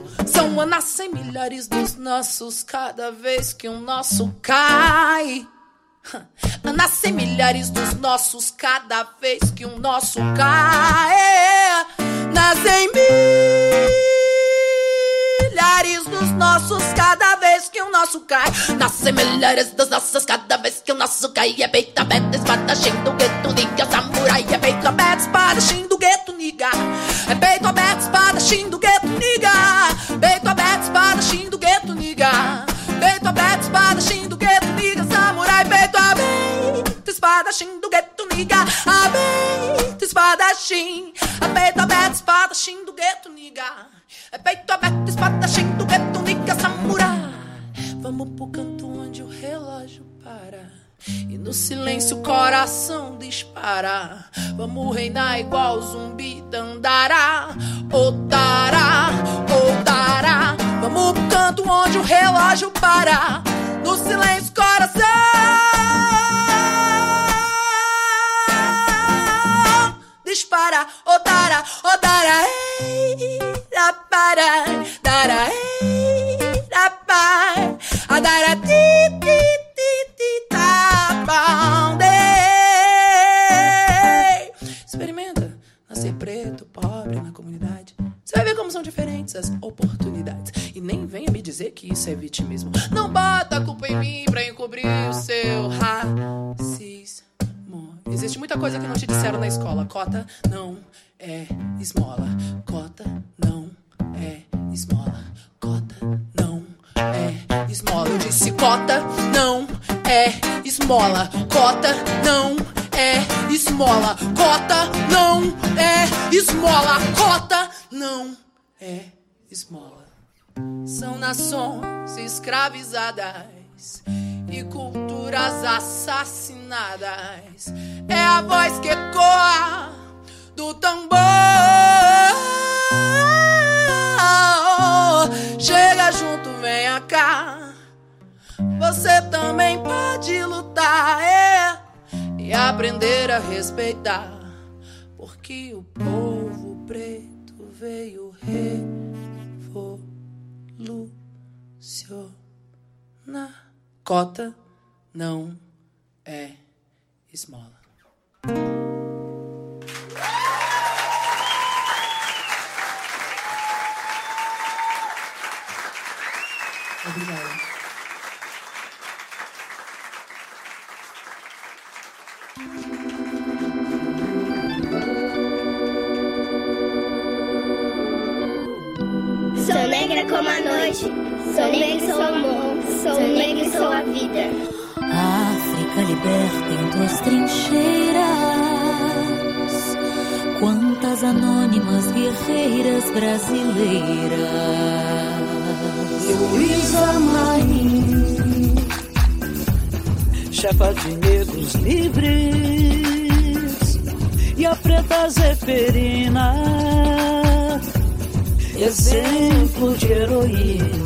Nascem milhares dos nossos cada vez que um nosso cai. Nascem milhares dos nossos cada vez que um nosso cai. Nascem milhares dos nossos cada vez que o nosso cai. Nascem milhares dos nossos cada vez que o nosso cai. É peito aberto, espadachim do gueto, niga, samurai. É peito aberto, espadachim do gueto, niga. É peito aberto, espadachim do gueto, niga. Espadachim. É peito aberto, espadachim do gueto, niga. É peito aberto, espadachim do gueto, niga, samurai. Vamos pro canto onde o relógio para. E no silêncio o coração dispara. Vamos reinar igual zumbi dandará. Otará, otará. Vamos pro canto onde o relógio para. No silêncio o coração dispara. Otará, otará. Ei, da para, dará, ei, da pai. Adara, ti, ti, ti, ti, tá bom, dei. Experimenta nascer preto, pobre na comunidade. Você vai ver como são diferentes as oportunidades. E nem venha me dizer que isso é vitimismo. Não bota a culpa em mim pra encobrir o seu racismo. Existe muita coisa que não te disseram na escola. Cota não é esmola. Cota não é esmola. Cota não é esmola. Eu disse cota não é esmola. Cota não é esmola. Cota não é esmola. Cota não é esmola. São nações escravizadas e culturas assassinadas. É a voz que ecoa do tambor. Chega junto, venha cá. Você também pode lutar é, e aprender a respeitar. Porque o povo preto veio revolucionar. Cota não é esmola. Obrigada. Sou negra como a noite, sou negra e sou amor, sou negra e sou a vida. África liberta em tuas trincheiras. Quantas anônimas guerreiras brasileiras. Luísa Maim, chefa de negros livres, e a preta Zeferina, exemplo de heroína,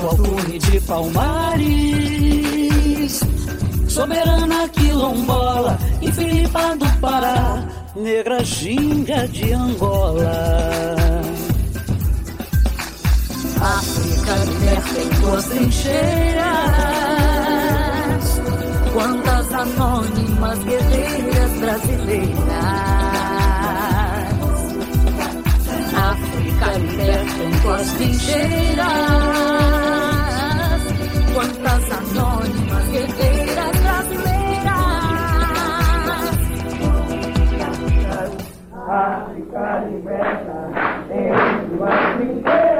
a Qualcume de Palmares, soberana quilombola, e Filipa do Pará, negra ginga de Angola. África liberta em tuas trincheiras. Quantas anônimas guerreiras brasileiras. África liberta em tuas trincheiras. Quantas anônimas guerreiras brasileiras. África liberta em tuas trincheiras.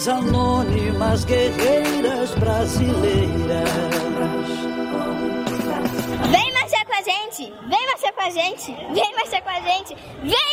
Quantas anônimas guerreiras brasileiras. Vem marchar com a gente, vem marchar com a gente, vem marchar com a gente, vem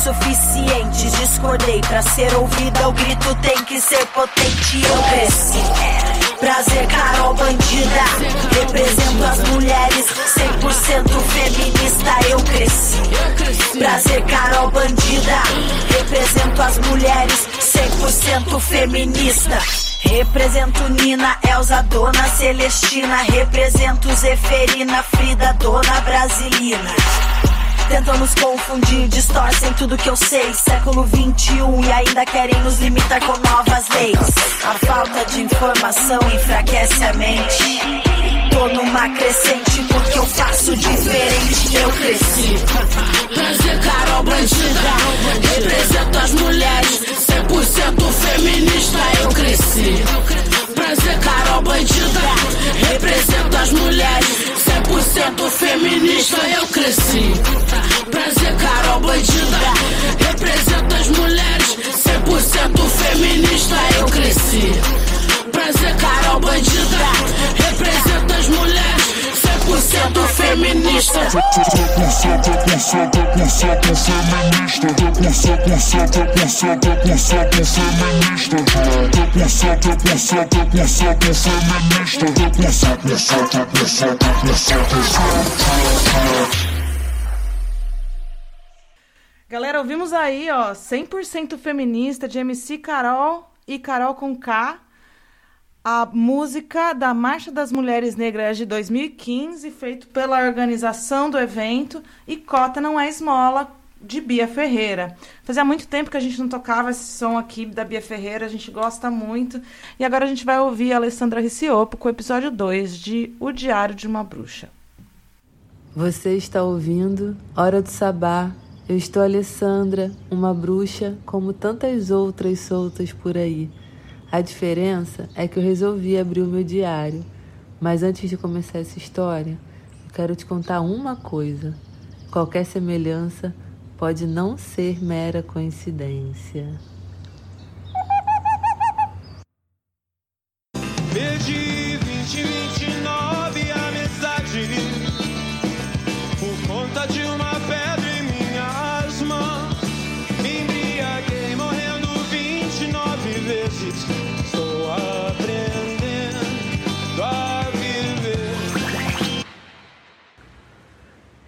éramos insuficientes. Discordei pra ser ouvida, o grito tem que ser potente. Eu cresci. Prazer, Carol Bandida. Represento as mulheres, 100% feminista. Eu cresci. Prazer, Carol Bandida. Represento as mulheres, 100% feminista. Represento Nina, Elza, Dona Celestina. Represento Zeferina, Frida, Dona Brasilina. Tentam nos confundir, distorcem tudo que eu sei. Século 21 e ainda querem nos limitar com novas leis. A falta de informação enfraquece a mente. Tô numa crescente porque eu faço diferente. Eu cresci. Prazer, Carol Bandida. Represento as mulheres, 100% feminista. Eu cresci. Prazer, Carol Bandida. Represento as mulheres, 100% feminista. Eu cresci. Prazer, Carol Bandida. Represento as mulheres, 100% feminista. Eu cresci. Prazer, Carol Bandida. Representa as mulheres, 100% feminista. 100% feminista. Galera, ouvimos aí, ó, 100% feminista de MC Carol e Carol com K. A música da Marcha das Mulheres Negras de 2015, feito pela organização do evento, e Cota Não É Esmola, de Bia Ferreira. Fazia muito tempo que a gente não tocava esse som aqui da Bia Ferreira, a gente gosta muito. E agora a gente vai ouvir a Alessandra Riciopo com o episódio 2 de O Diário de uma Bruxa. Você está ouvindo Hora do Sabá. Eu estou Alessandra, uma bruxa como tantas outras soltas por aí. A diferença é que eu resolvi abrir o meu diário. Mas antes de começar essa história, eu quero te contar uma coisa. Qualquer semelhança pode não ser mera coincidência.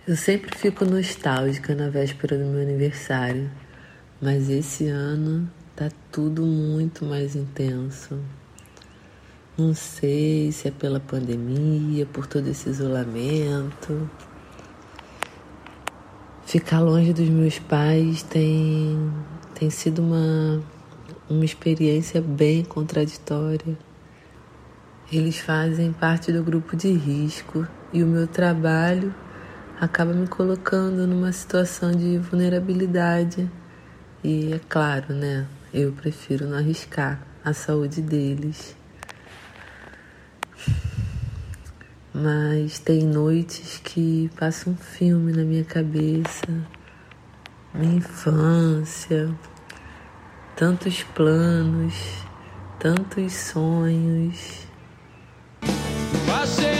Eu sempre fico nostálgica na véspera do meu aniversário, mas esse ano tá tudo muito mais intenso. Não sei se é pela pandemia, por todo esse isolamento. Ficar longe dos meus pais tem, tem sido uma, uma experiência bem contraditória. Eles fazem parte do grupo de risco e o meu trabalho acaba me colocando numa situação de vulnerabilidade. E é claro, né? Eu prefiro não arriscar. a saúde deles. Mas tem noites que passa um filme na minha cabeça, minha infância, tantos planos, tantos sonhos. Passei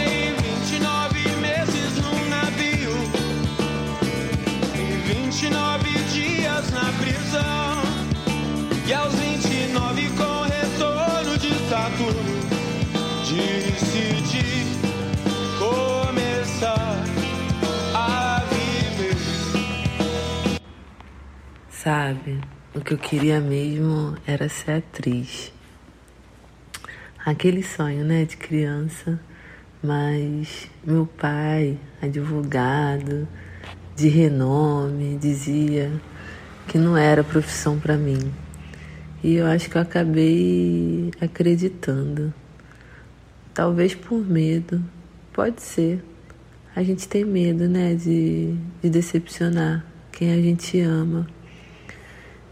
de Saturno, decidi começar a viver. Sabe, o que eu queria mesmo era ser atriz. Aquele sonho, né, de criança, mas meu pai, advogado, de renome, dizia que não era profissão para mim. E eu acho que eu acabei acreditando. Talvez por medo, pode ser. A gente tem medo, né, de, de decepcionar quem a gente ama.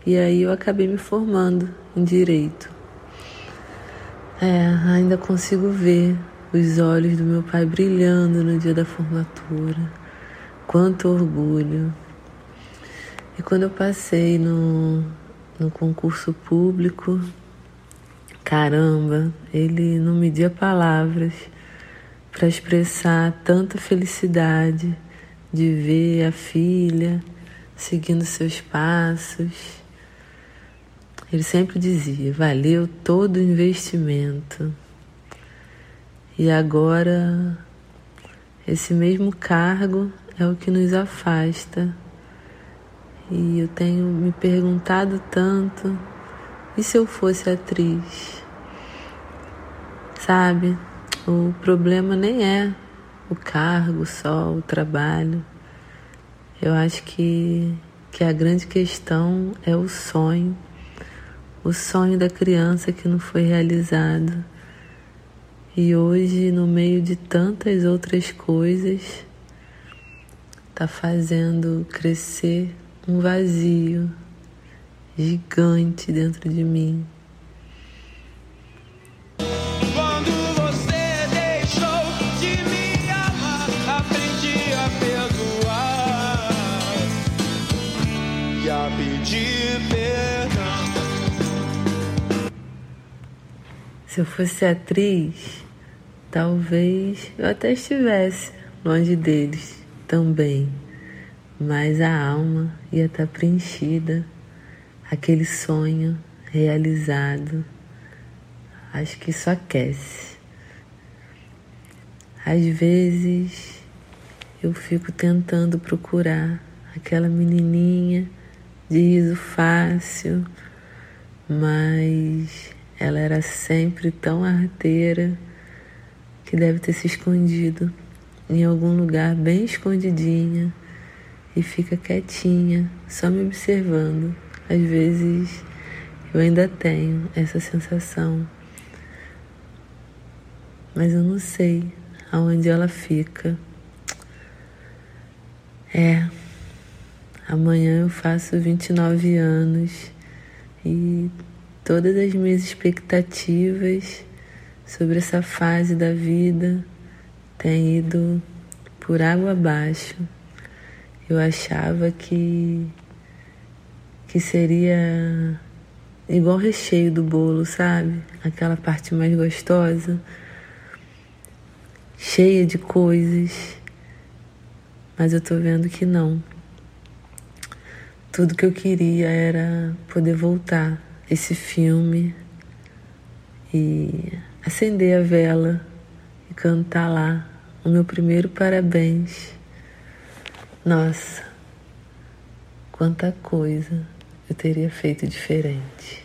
E aí eu acabei me formando em direito. É, ainda consigo ver os olhos do meu pai brilhando no dia da formatura. Quanto orgulho. E quando eu passei no, no concurso público, caramba, ele não media palavras para expressar tanta felicidade de ver a filha seguindo seus passos ele sempre dizia: valeu todo o investimento. E agora, esse mesmo cargo é o que nos afasta. E eu tenho me perguntado tanto: e se eu fosse atriz? Sabe, o problema nem é o cargo só, o trabalho. Eu acho que, que a grande questão é o sonho o sonho da criança que não foi realizado. E hoje, no meio de tantas outras coisas, está fazendo crescer um vazio gigante dentro de mim. Quando você deixou de me amar, aprendi a perdoar e a pedir perdão. Se eu fosse atriz, talvez eu até estivesse longe deles também, mas a alma ia estar preenchida, aquele sonho realizado. Acho que isso aquece. Às vezes eu fico tentando procurar aquela menininha de riso fácil, mas ela era sempre tão arteira que deve ter se escondido em algum lugar bem escondidinha e fica quietinha, só me observando. Às vezes eu ainda tenho essa sensação, mas eu não sei aonde ela fica. É, amanhã eu faço 29 anos e todas as minhas expectativas sobre essa fase da vida têm ido por água abaixo. Eu achava que que seria igual o recheio do bolo, sabe? Aquela parte mais gostosa, cheia de coisas. Mas eu tô vendo que não. Tudo que eu queria era poder voltar esse filme e acender a vela e cantar lá o meu primeiro parabéns. Nossa, quanta coisa eu teria feito diferente.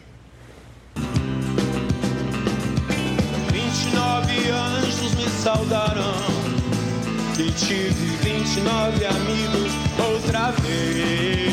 29 anjos me saudarão e tive 29 amigos outra vez.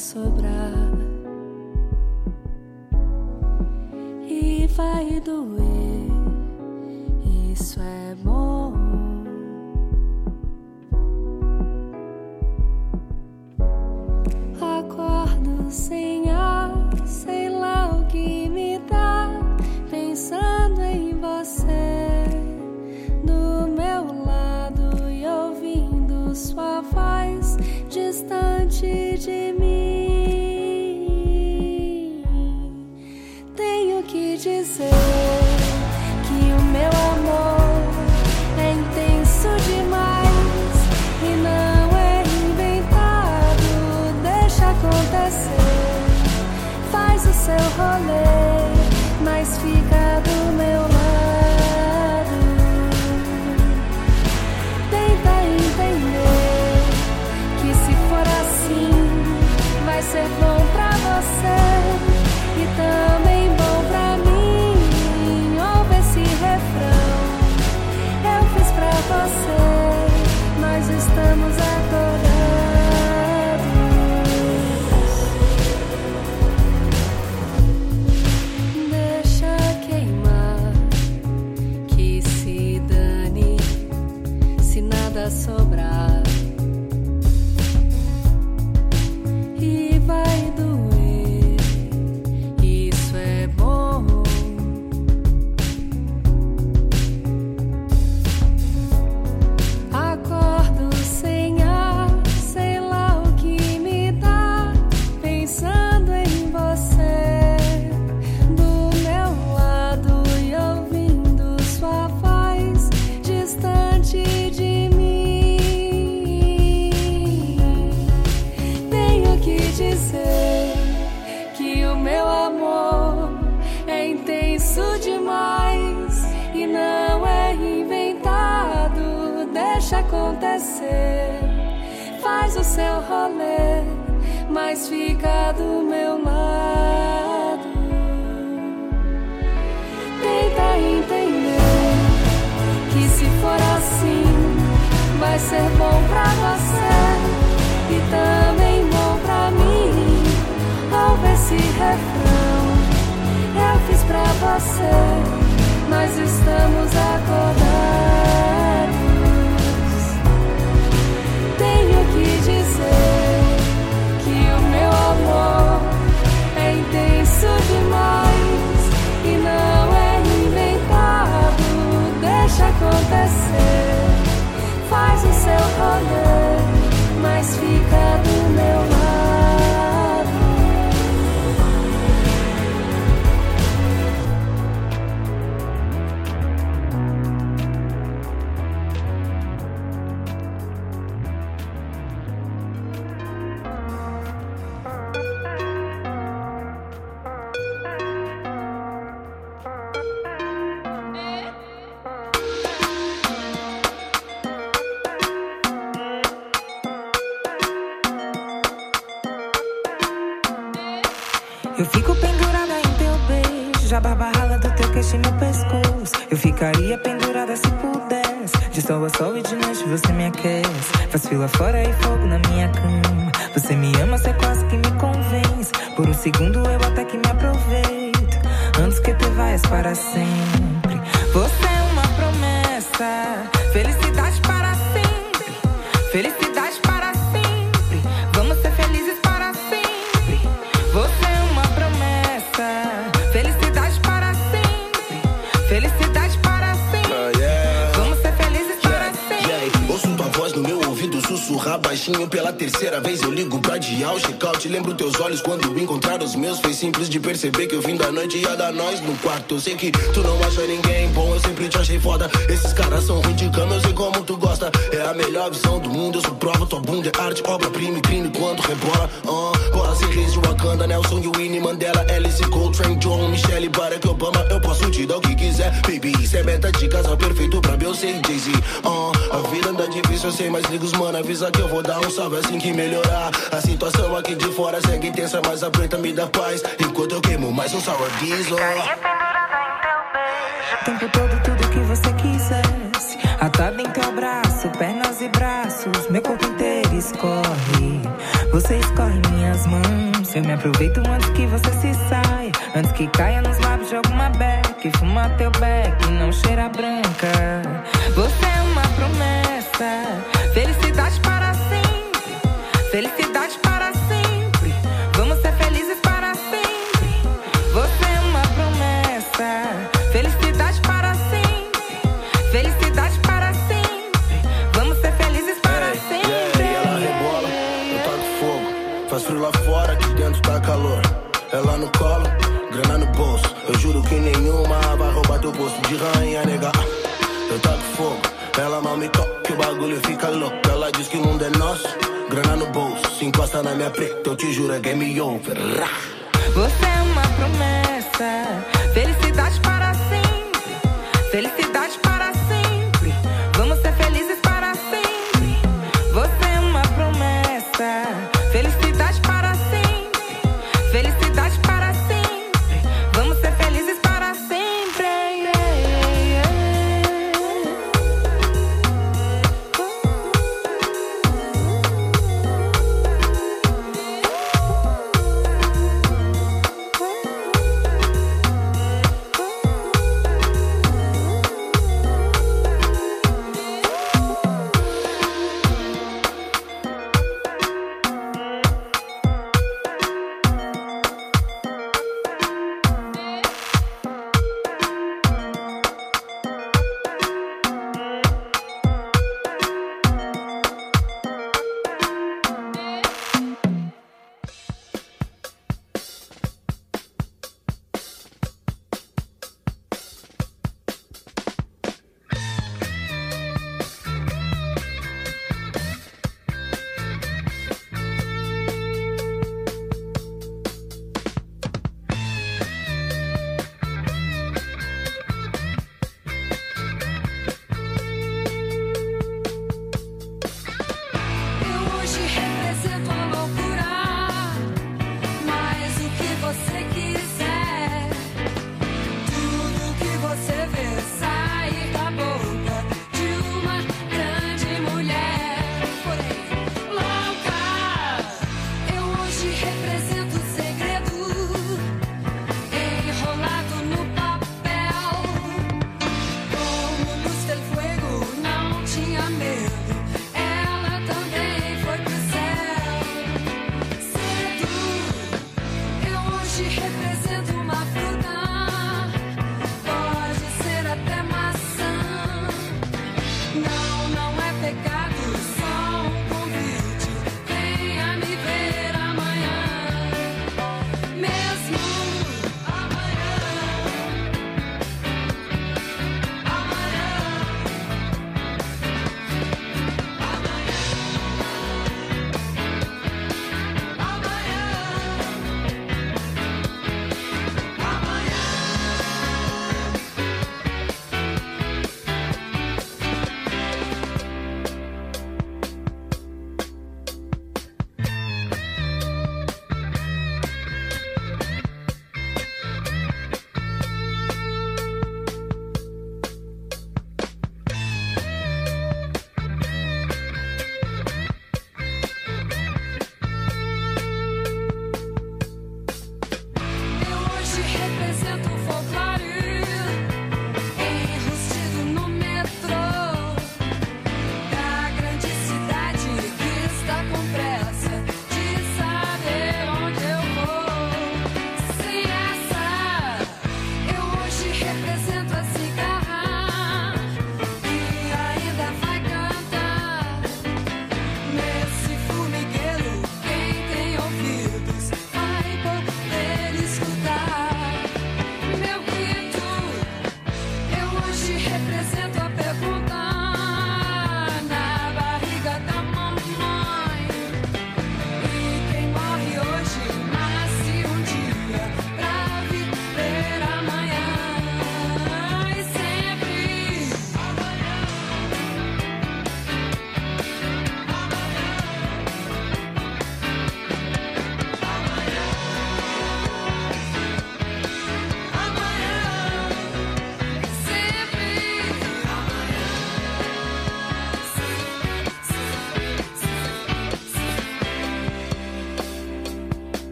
Sobrar. Aquece. Faz fila fora e fogo na minha cama. Você me ama, você quase que me convence. Por um segundo eu pela terceira vez. Eu ligo pra adiar o check-out. Lembro teus olhos quando encontrar os meus. Foi simples de perceber que o fim da noite ia dar nós no quarto. Eu sei que tu não acha ninguém bom, eu sempre te achei foda. Esses caras são ruins de cama, eu sei como tu gosta. É a melhor visão do mundo, eu sou prova. Tua bunda é arte, obra-prima e crime quando rebola. Uh, bolas e reis de Wakanda, Nelson Winnie Mandela, Alice Coltrane, John, Michelle, Barack Obama. Eu posso te dar o que quiser, baby. Isso é meta de casal perfeito pra Beyoncé e Jay-Z. Uh, a vida anda difícil, eu sei, mas ligos, mano, avisa que eu vou dar um salve assim que melhorar. A situação aqui de fora segue intensa, mas a preta me dá paz. Enquanto eu queimo mais um salve, aviso. Ficaria pendurada em então, teu O tempo todo, tudo que você quisesse. Atado em teu braço, pernas e braços, meu corpo inteiro escorre. Você escorre minhas mãos. Eu me aproveito antes que você se saia. Antes que caia nos lábios de alguma besta que fuma teu beck, não cheira branca. Você é uma promessa, felicidade. passa na minha preta, eu te juro, é game over. Você é uma promessa, felicidade.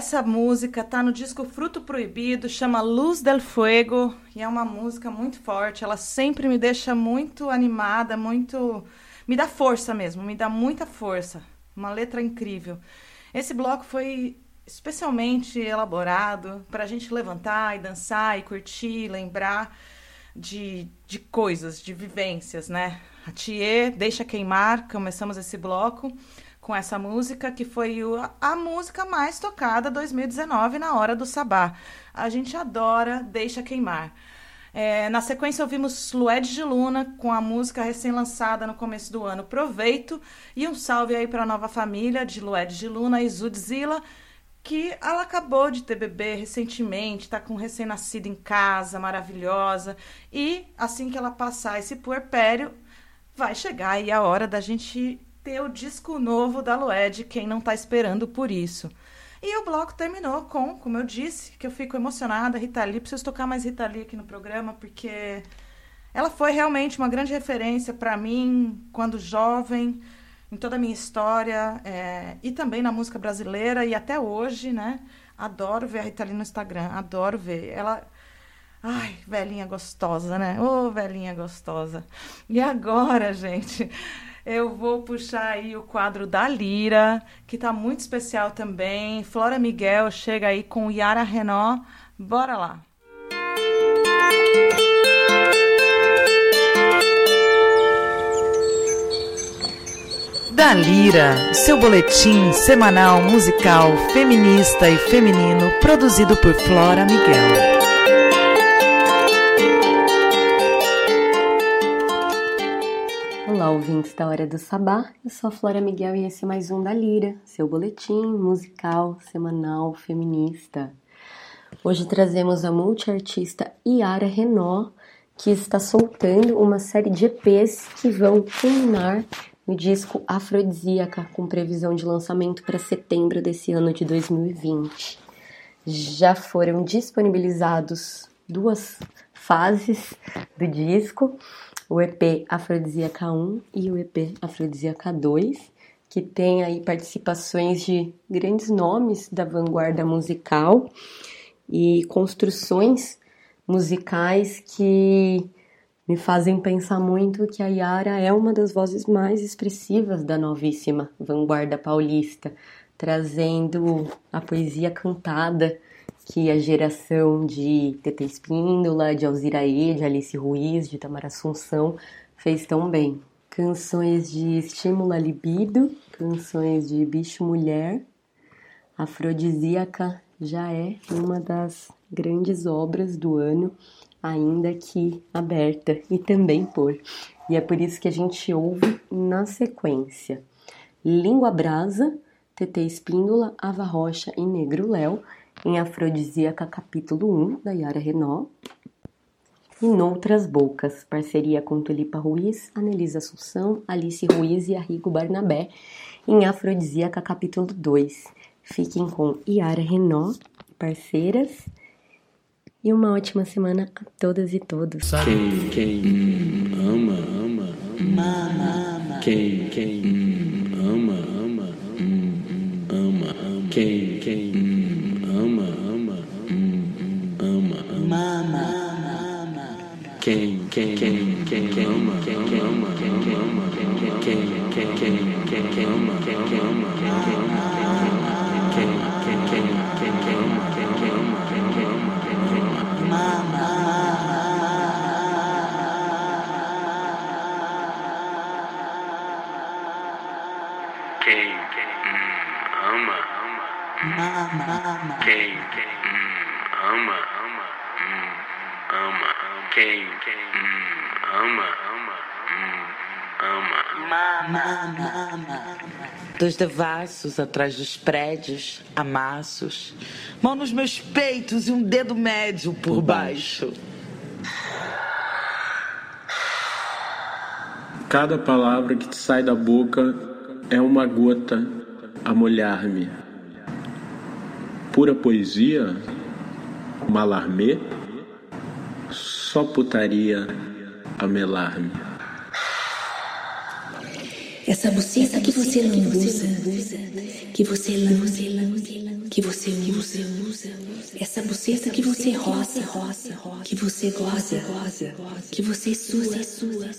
Essa música tá no disco Fruto Proibido, chama Luz del Fuego, e é uma música muito forte. Ela sempre me deixa muito animada, muito. me dá força mesmo, me dá muita força. Uma letra incrível. Esse bloco foi especialmente elaborado para a gente levantar e dançar e curtir, lembrar de, de coisas, de vivências, né? A Thier, Deixa Queimar, começamos esse bloco com essa música, que foi a música mais tocada 2019 na hora do sabá. A gente adora Deixa Queimar. É, na sequência ouvimos Lued de Luna com a música recém-lançada no começo do ano, Proveito, e um salve aí para a nova família de Lued de Luna e Zudzilla, que ela acabou de ter bebê recentemente, está com um recém-nascido em casa, maravilhosa, e assim que ela passar esse puerpério, vai chegar aí a hora da gente ter o disco novo da Lued, quem não está esperando por isso. E o bloco terminou com, como eu disse, que eu fico emocionada, Rita Lee. Preciso tocar mais Rita Lee aqui no programa, porque ela foi realmente uma grande referência para mim quando jovem, em toda a minha história, é, e também na música brasileira, e até hoje, né? Adoro ver a Rita Lee no Instagram, adoro ver. Ela. Ai, velhinha gostosa, né? Ô, oh, velhinha gostosa. E agora, gente, eu vou puxar aí o quadro da Lira, que tá muito especial também. Flora Miguel chega aí com Yara Renault. Bora lá. Da Lira, seu boletim semanal musical feminista e feminino produzido por Flora Miguel. Olá, ouvintes da Hora do Sabá. Eu sou a Flora Miguel e esse é mais um da Lira, seu boletim musical semanal feminista. Hoje trazemos a multiartista Yara Renault, que está soltando uma série de EPs que vão culminar no disco Afrodisíaca, com previsão de lançamento para setembro desse ano de 2020. Já foram disponibilizados duas fases do disco o EP Afrodisíaca 1 e o EP Afrodisíaca 2, que tem aí participações de grandes nomes da vanguarda musical e construções musicais que me fazem pensar muito que a Yara é uma das vozes mais expressivas da novíssima vanguarda paulista, trazendo a poesia cantada que a geração de Tete Espíndola, de Alziraê, de Alice Ruiz, de Tamara Assunção fez tão bem. Canções de estímulo à libido, canções de bicho mulher, afrodisíaca já é uma das grandes obras do ano, ainda que aberta e também por. E é por isso que a gente ouve na sequência. Língua Brasa, Tete Espíndola, Ava Rocha e Negro Léo em Afrodisíaca capítulo 1, da Yara Renault, e Noutras Bocas, parceria com Tulipa Ruiz, Anelisa Assunção, Alice Ruiz e Arrigo Barnabé, em Afrodisíaca capítulo 2. Fiquem com Yara Renault, parceiras, e uma ótima semana a todas e todos. Quem, quem ama, ama, ama. Quem, quem ama, ama, ama, ama. Quem, quem ama, ama. Quem, quem, quem, quem, quem ama, quem ama, quem ama, quem quem quem quem quem quem ama, quem quem ama, quem quem ama, quem quem quem quem quem ama, quem quem ama, quem quem ama, quem quem ama. Quem, quem ama, ama. Quem, quem ama, ama, ama. Quem, quem ama, ama, ama. Dos devassos atrás dos prédios, amassos, mão nos meus peitos e um dedo médio por, por baixo. baixo. Cada palavra que te sai da boca é uma gota a molhar-me. Pura poesia? Malarmé? Só putaria a melar-me. Essa buceta que você lambuza, que você lambe, que você usa. Essa buceta que você roça, que você goza, que você sua.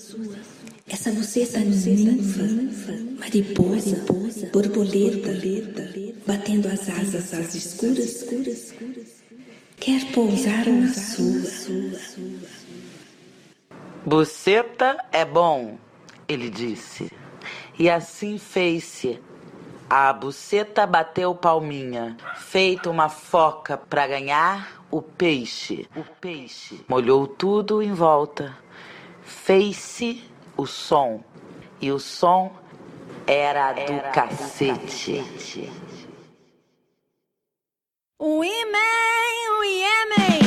Essa buceta ninfa, mariposa, borboleta, batendo as asas às escuras, quer pousar na sua. Buceta é bom, ele disse. E assim fez-se. A buceta bateu palminha, feito uma foca para ganhar o peixe. O peixe molhou tudo em volta. Fez-se o som. E o som era do era cacete. O Imen, o Yemen.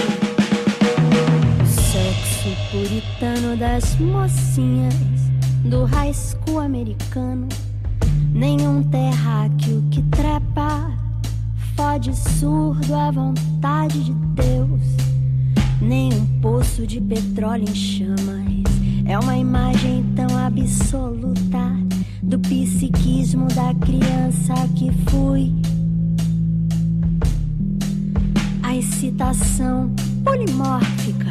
Sexo puritano das mocinhas do high school americano. Nenhum terráqueo que trepa fode surdo à vontade de Deus. Nenhum poço de petróleo em chamas é uma imagem tão absoluta do psiquismo da criança que fui. Excitação polimórfica,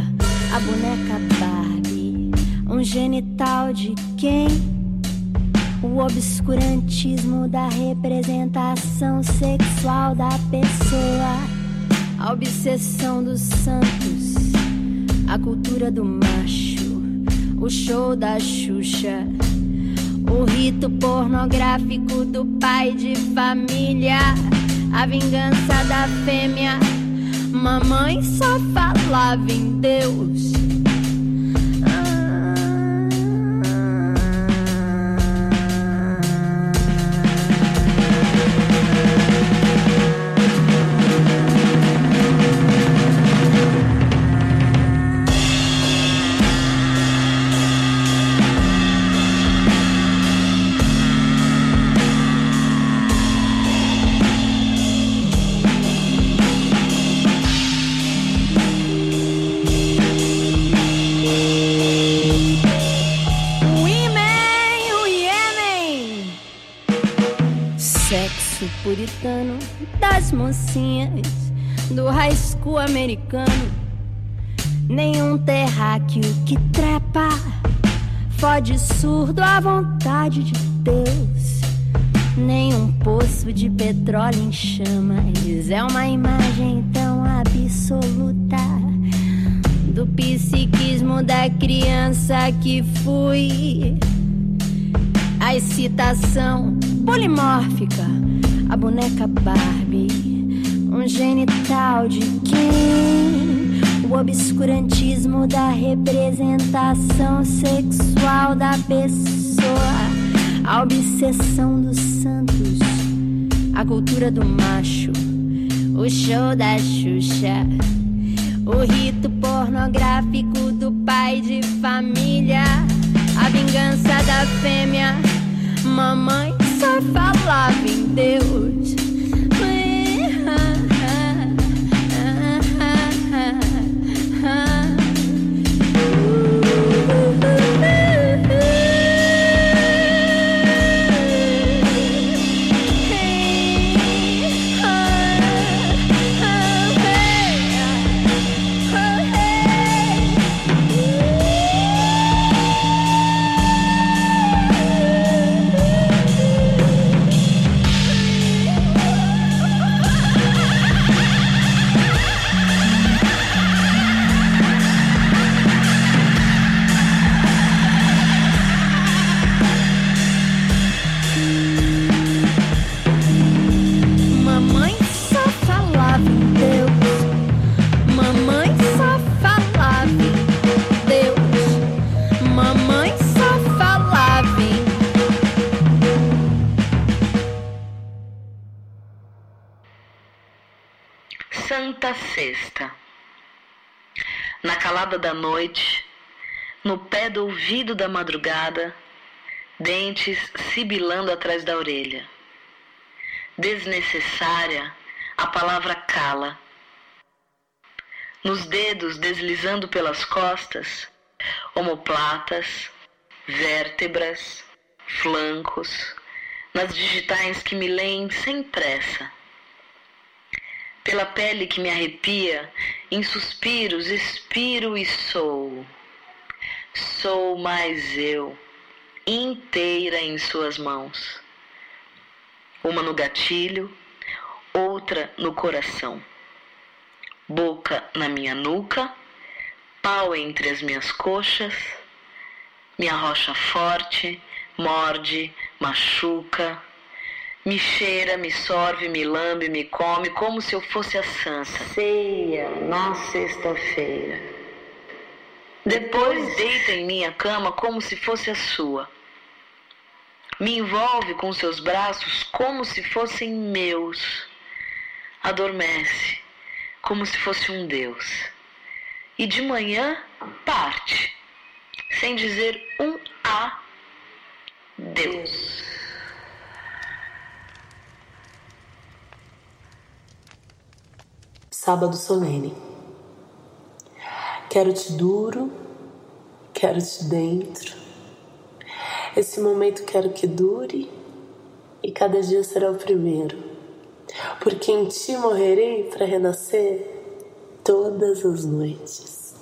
a boneca Barbie, um genital de quem? O obscurantismo da representação sexual da pessoa, a obsessão dos santos, a cultura do macho, o show da Xuxa, o rito pornográfico do pai de família, a vingança da fêmea. Mamãe só falava em Deus. Mocinhas do high school americano. Nenhum terráqueo que trepa fode surdo à vontade de Deus. Nenhum poço de petróleo em chamas é uma imagem tão absoluta do psiquismo da criança que fui. A excitação polimórfica, a boneca Barbie, genital de quem? O obscurantismo da representação sexual da pessoa, a obsessão dos santos, a cultura do macho, o show da Xuxa. O rito pornográfico do pai de família, a vingança da fêmea. Mamãe só falava em Deus. Calada da noite, no pé do ouvido da madrugada, dentes sibilando atrás da orelha. Desnecessária, a palavra cala. Nos dedos deslizando pelas costas, omoplatas, vértebras, flancos, nas digitais que me leem sem pressa. Pela pele que me arrepia, em suspiros expiro e sou. Sou mais eu, inteira em suas mãos. Uma no gatilho, outra no coração. Boca na minha nuca, pau entre as minhas coxas, minha rocha forte, morde, machuca, me cheira, me sorve, me lambe, me come como se eu fosse a santa. Ceia na sexta-feira. Depois deita em minha cama como se fosse a sua. Me envolve com seus braços como se fossem meus. Adormece como se fosse um Deus. E de manhã parte, sem dizer um A. Deus. Sábado solene. Quero-te duro, quero-te dentro. Esse momento quero que dure e cada dia será o primeiro. Porque em ti morrerei para renascer todas as noites.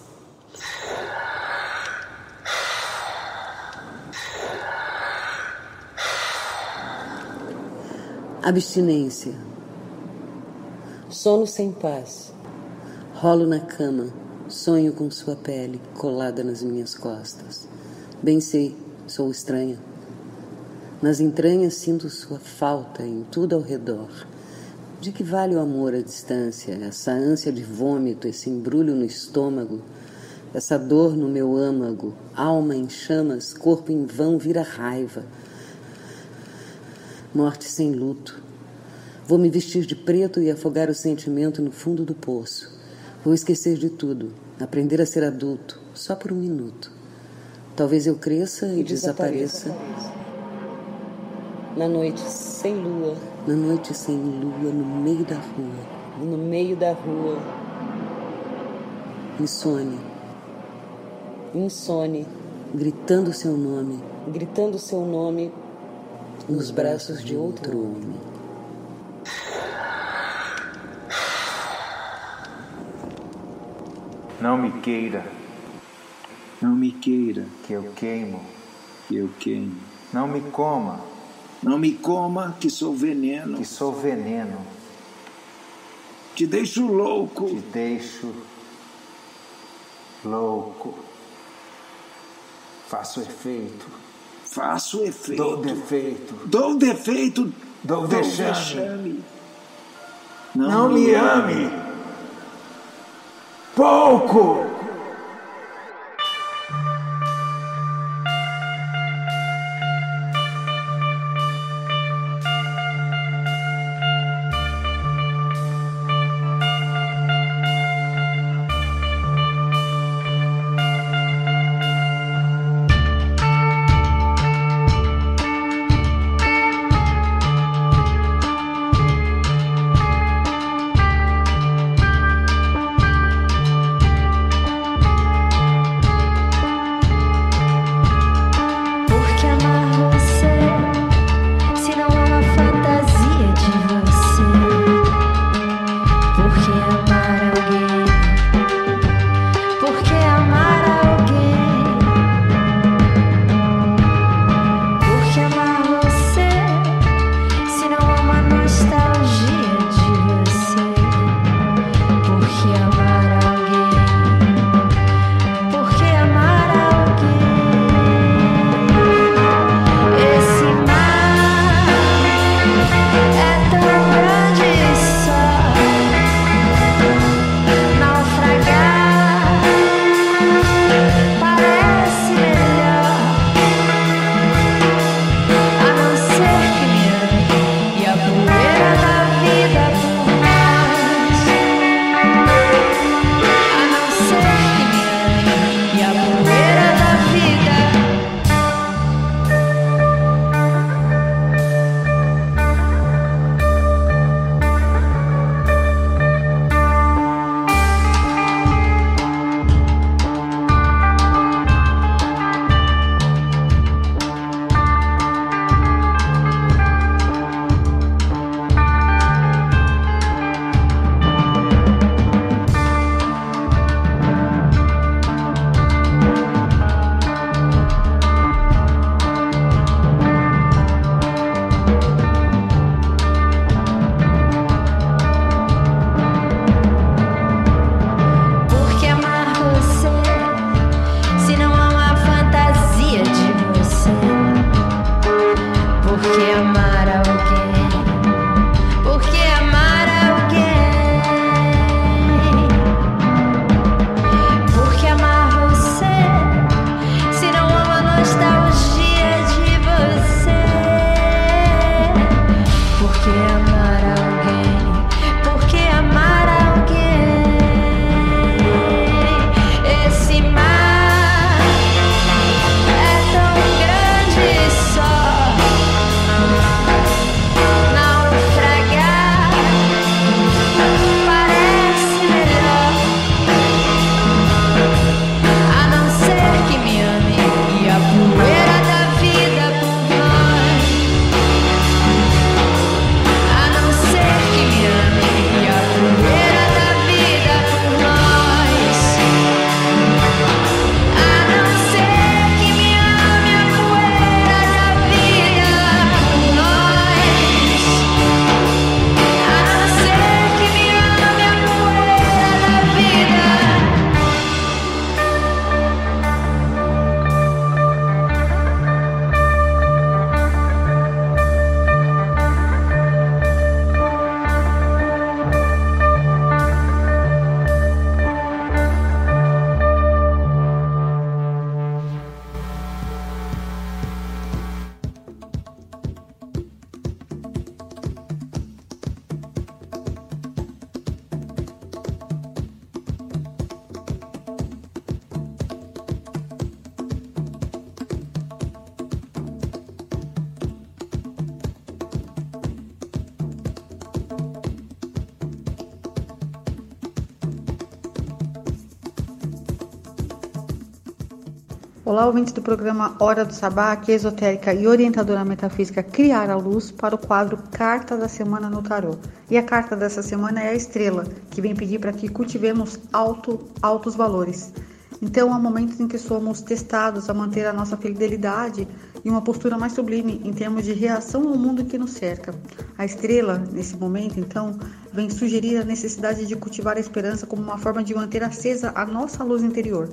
Abstinência. Sono sem paz. Rolo na cama, sonho com sua pele colada nas minhas costas. Bem sei, sou estranha. Nas entranhas sinto sua falta em tudo ao redor. De que vale o amor à distância, essa ânsia de vômito, esse embrulho no estômago, essa dor no meu âmago, alma em chamas, corpo em vão vira raiva. Morte sem luto. Vou me vestir de preto e afogar o sentimento no fundo do poço. Vou esquecer de tudo, aprender a ser adulto, só por um minuto. Talvez eu cresça e, e desapareça. desapareça. Na noite sem lua. Na noite sem lua, no meio da rua. No meio da rua. Insone. Insone. Gritando seu nome. Gritando seu nome nos braços de outro homem. Não me queira. Não me queira. Que eu queimo. Que eu queimo. Não me coma. Não me coma, que sou veneno. Que sou veneno. Te deixo louco. Te deixo louco. Faço efeito. Faço efeito. Dou defeito. Dou defeito. Dou, vexame. Não, Não me ame. Pouco. Olá, ouvintes do programa Hora do Sabá, aqui é esotérica e orientadora metafísica Criar a Luz para o quadro Carta da Semana no Tarô. E a carta dessa semana é a estrela, que vem pedir para que cultivemos alto, altos valores. Então, há momentos em que somos testados a manter a nossa fidelidade e uma postura mais sublime em termos de reação ao mundo que nos cerca. A estrela, nesse momento, então, vem sugerir a necessidade de cultivar a esperança como uma forma de manter acesa a nossa luz interior.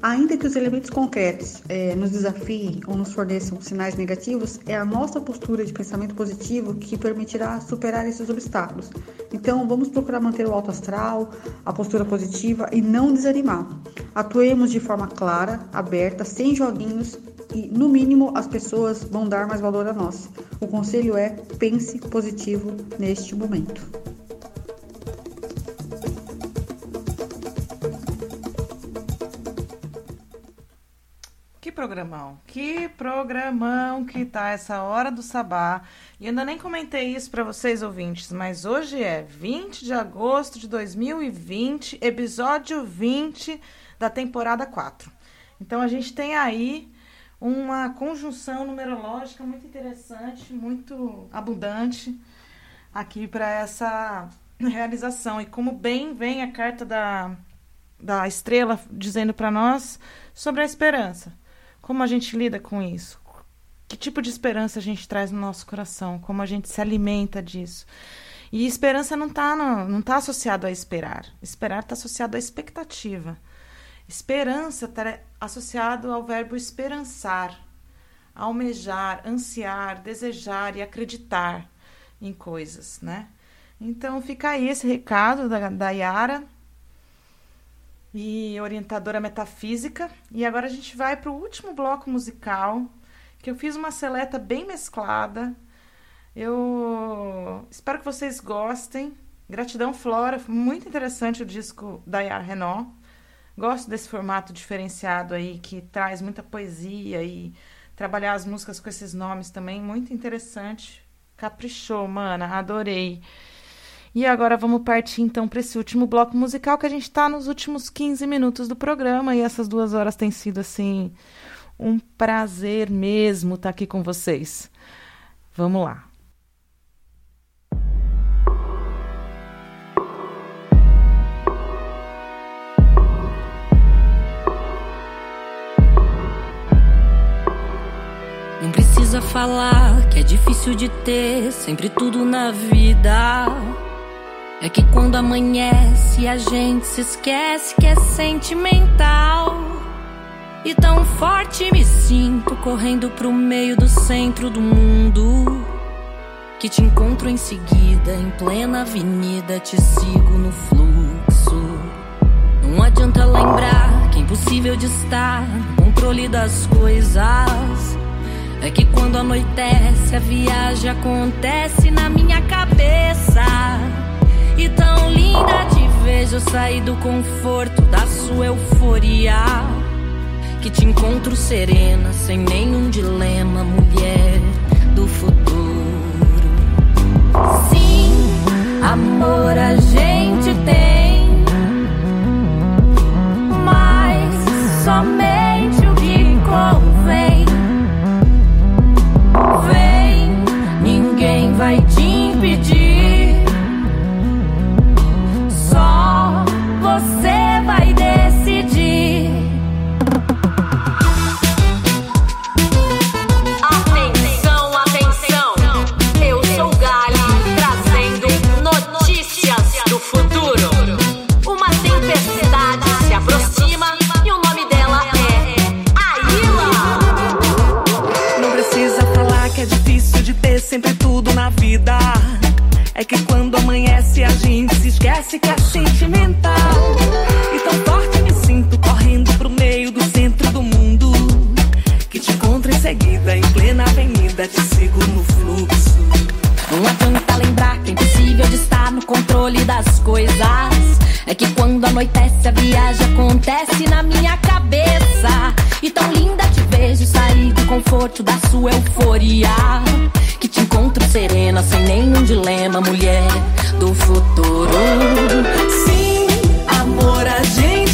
Ainda que os elementos concretos é, nos desafiem ou nos forneçam sinais negativos, é a nossa postura de pensamento positivo que permitirá superar esses obstáculos. Então, vamos procurar manter o alto astral, a postura positiva e não desanimar. Atuemos de forma clara, aberta, sem joguinhos e, no mínimo, as pessoas vão dar mais valor a nós. O conselho é pense positivo neste momento. Programão, que programão que tá essa hora do sabá. E ainda nem comentei isso para vocês ouvintes, mas hoje é 20 de agosto de 2020, episódio 20 da temporada 4. Então a gente tem aí uma conjunção numerológica muito interessante, muito abundante aqui para essa realização. E como bem vem a carta da, da estrela dizendo para nós sobre a esperança. Como a gente lida com isso? Que tipo de esperança a gente traz no nosso coração? Como a gente se alimenta disso? E esperança não está não tá associado a esperar. Esperar está associado à expectativa. Esperança está associado ao verbo esperançar, almejar, ansiar, desejar e acreditar em coisas, né? Então fica aí esse recado da, da Yara e orientadora metafísica. E agora a gente vai para o último bloco musical, que eu fiz uma seleta bem mesclada. Eu espero que vocês gostem. Gratidão Flora, muito interessante o disco da Yara Renault. Gosto desse formato diferenciado aí que traz muita poesia e trabalhar as músicas com esses nomes também, muito interessante. Caprichou, mana, adorei. E agora vamos partir então para esse último bloco musical que a gente está nos últimos 15 minutos do programa e essas duas horas têm sido assim um prazer mesmo estar tá aqui com vocês. Vamos lá. Não precisa falar que é difícil de ter sempre tudo na vida. É que quando amanhece a gente se esquece que é sentimental. E tão forte me sinto correndo pro meio do centro do mundo. Que te encontro em seguida, em plena avenida, te sigo no fluxo. Não adianta lembrar que é impossível de estar no controle das coisas. É que quando anoitece, a viagem acontece na minha cabeça. E tão linda te vejo sair do conforto da sua euforia. Que te encontro serena, sem nenhum dilema, mulher do futuro. Sim, amor a gente tem, mas somente vida. É que quando amanhece a gente se esquece que é sentimental. E tão forte me sinto correndo pro meio do centro do mundo. Que te encontro em seguida em plena avenida, te sigo no fluxo. Não adianta lembrar que é impossível de estar no controle das coisas. É que quando anoitece a viagem acontece na minha cabeça. E tão linda te vejo sair do conforto da sua euforia. Encontro serena, sem nenhum dilema, mulher do futuro. Sim, amor a gente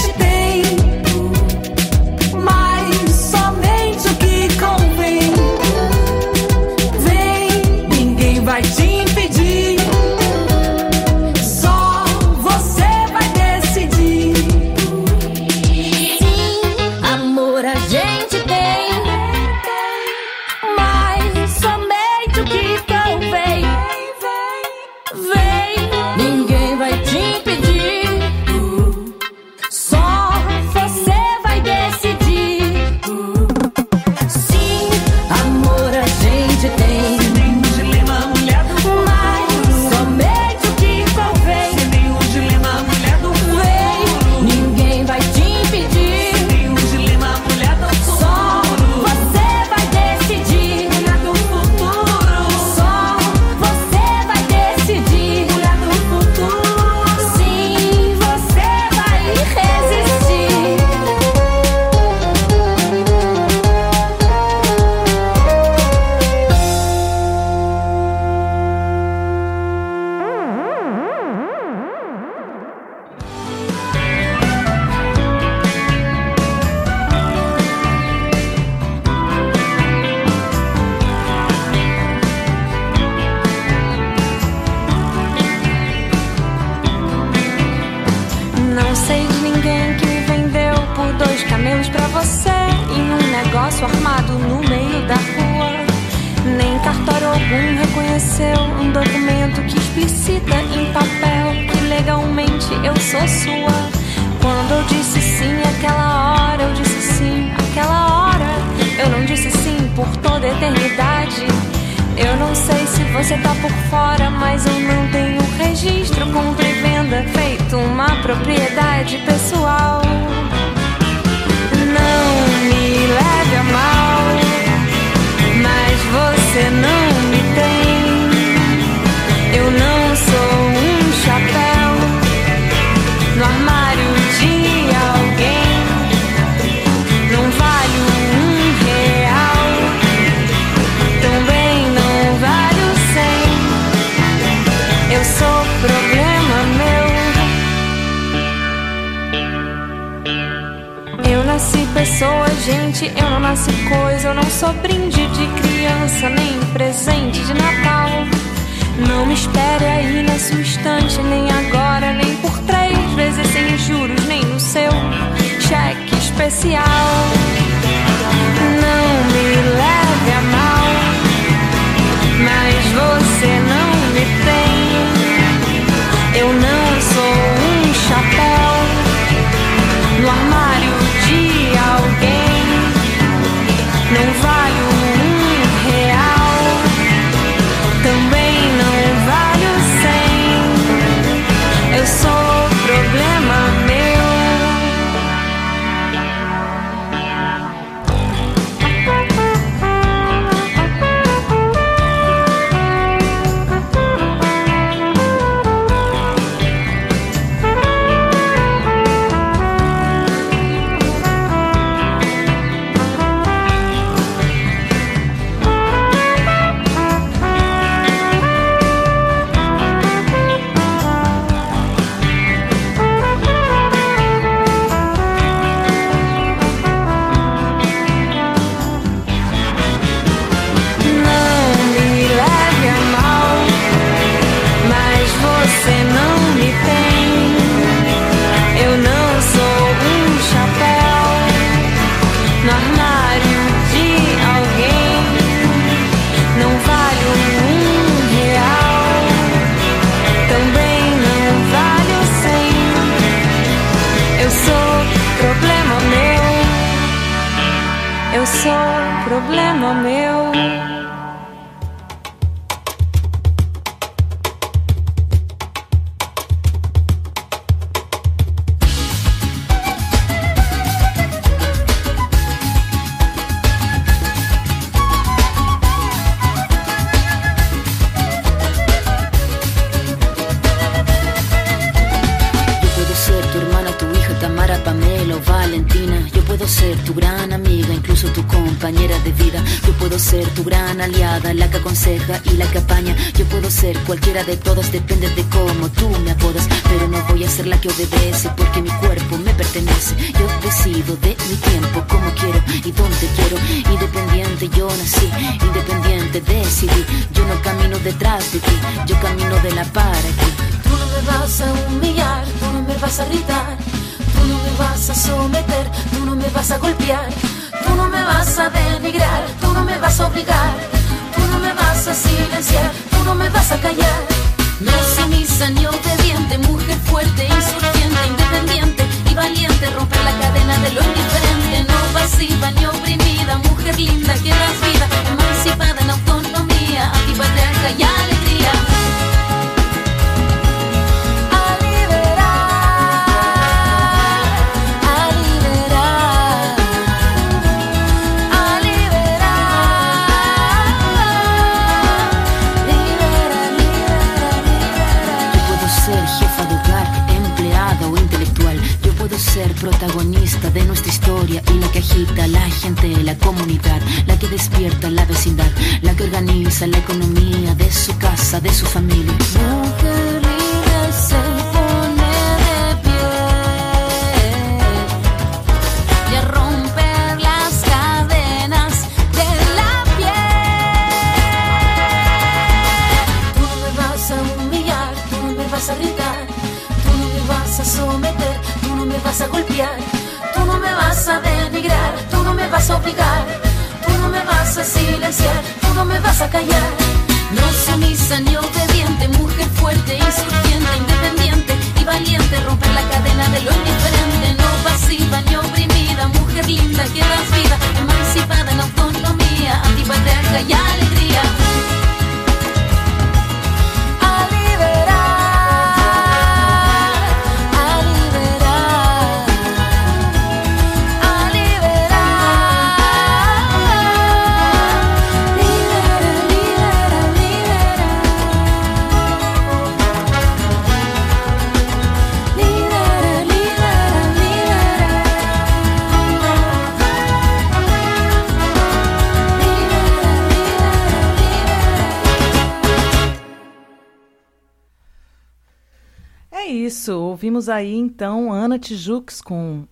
ouvimos aí então Ana Tijoux com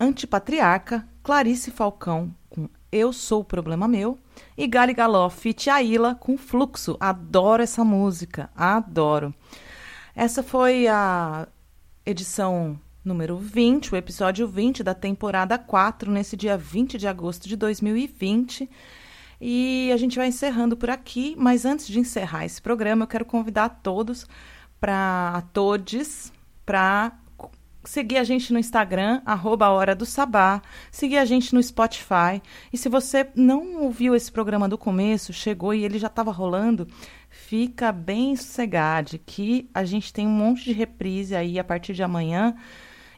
Antipatriarca, Clarice Falcão com Eu Sou o Problema Meu e Gali Galó Fit Aila com Fluxo. Adoro essa música, adoro. Essa foi a edição número 20, o episódio 20 da temporada 4, nesse dia 20 de agosto de 2020. E a gente vai encerrando por aqui, mas antes de encerrar esse programa, eu quero convidar todos para a todos para seguir a gente no Instagram, arroba Hora do Sabá, seguir a gente no Spotify. E se você não ouviu esse programa do começo, chegou e ele já estava rolando, fica bem sossegado, que a gente tem um monte de reprise aí a partir de amanhã.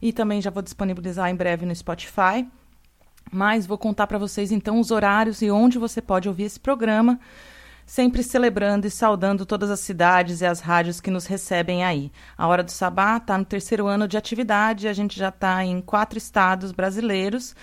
E também já vou disponibilizar em breve no Spotify. Mas vou contar para vocês então os horários e onde você pode ouvir esse programa sempre celebrando e saudando todas as cidades e as rádios que nos recebem aí. A Hora do Sabá está no terceiro ano de atividade, a gente já está em quatro estados brasileiros,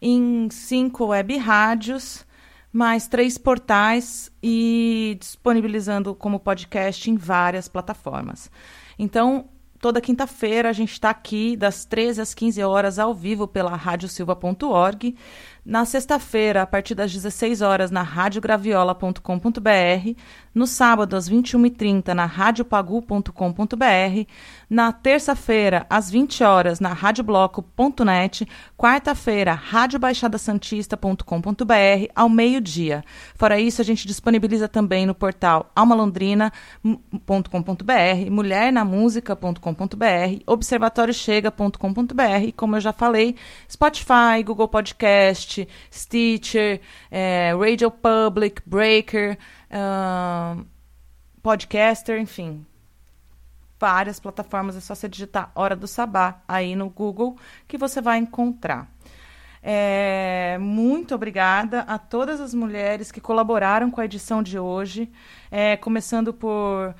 em cinco web rádios, mais três portais e disponibilizando como podcast em várias plataformas. Então, toda quinta-feira a gente está aqui das 13 às 15 horas ao vivo pela radiosilva.org. Na sexta-feira, a partir das 16 horas, na radiograviola.com.br. No sábado, às 21h30, na radiopagu.com.br. Na terça-feira, às 20 horas, na radiobloco.net. Quarta-feira, radiobaixadasantista.com.br, ao meio-dia. Fora isso, a gente disponibiliza também no portal almalondrina.com.br, mulhernamusica.com.br, observatóriochega.com.br como eu já falei, Spotify, Google Podcast, Stitcher, eh, Radio Public, Breaker, Podcaster, enfim. Várias plataformas, é só você digitar Hora do Sabá aí no Google que você vai encontrar. É, muito obrigada a todas as mulheres que colaboraram com a edição de hoje, é, começando por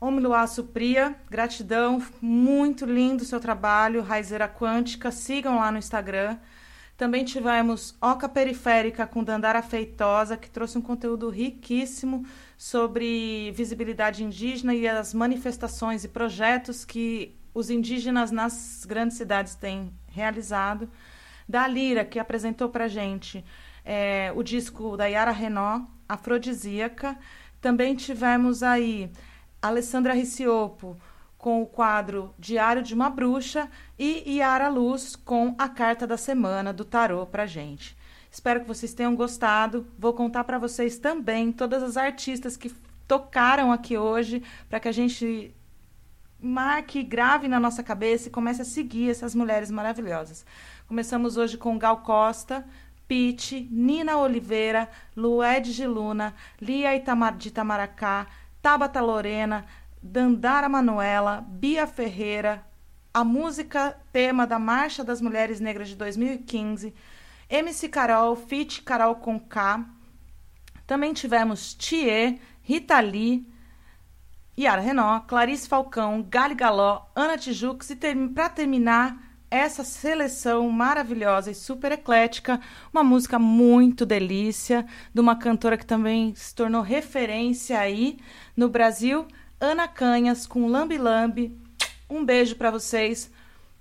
Omiluá Supria, gratidão, muito lindo o seu trabalho, Raizeira Quântica, sigam lá no Instagram. Também tivemos Oca Periférica com Dandara Feitosa, que trouxe um conteúdo riquíssimo sobre visibilidade indígena e as manifestações e projetos que os indígenas nas grandes cidades têm realizado. Da Lira, que apresentou para gente é, o disco da Yara Renó, Afrodisíaca. Também tivemos aí Alessandra Riciopo com o quadro Diário de uma Bruxa e Yara Luz com a carta da semana do tarô para gente. Espero que vocês tenham gostado. Vou contar para vocês também todas as artistas que tocaram aqui hoje para que a gente marque, grave na nossa cabeça e comece a seguir essas mulheres maravilhosas. Começamos hoje com Gal Costa, Pete, Nina Oliveira, Lued Giluna, Lia Itamar, de Itamaracá, Tabata Lorena, Dandara Manuela, Bia Ferreira, a música tema da Marcha das Mulheres Negras de 2015, MC Carol, Fit Carol com K. Também tivemos Thier, Rita Lee, Yara Renó, Clarice Falcão, Gali Galó, Ana Tijoux e ter, para terminar essa seleção maravilhosa e super eclética, uma música muito delícia de uma cantora que também se tornou referência aí no Brasil, Ana Canhas com Lambi Lambi. Um beijo para vocês.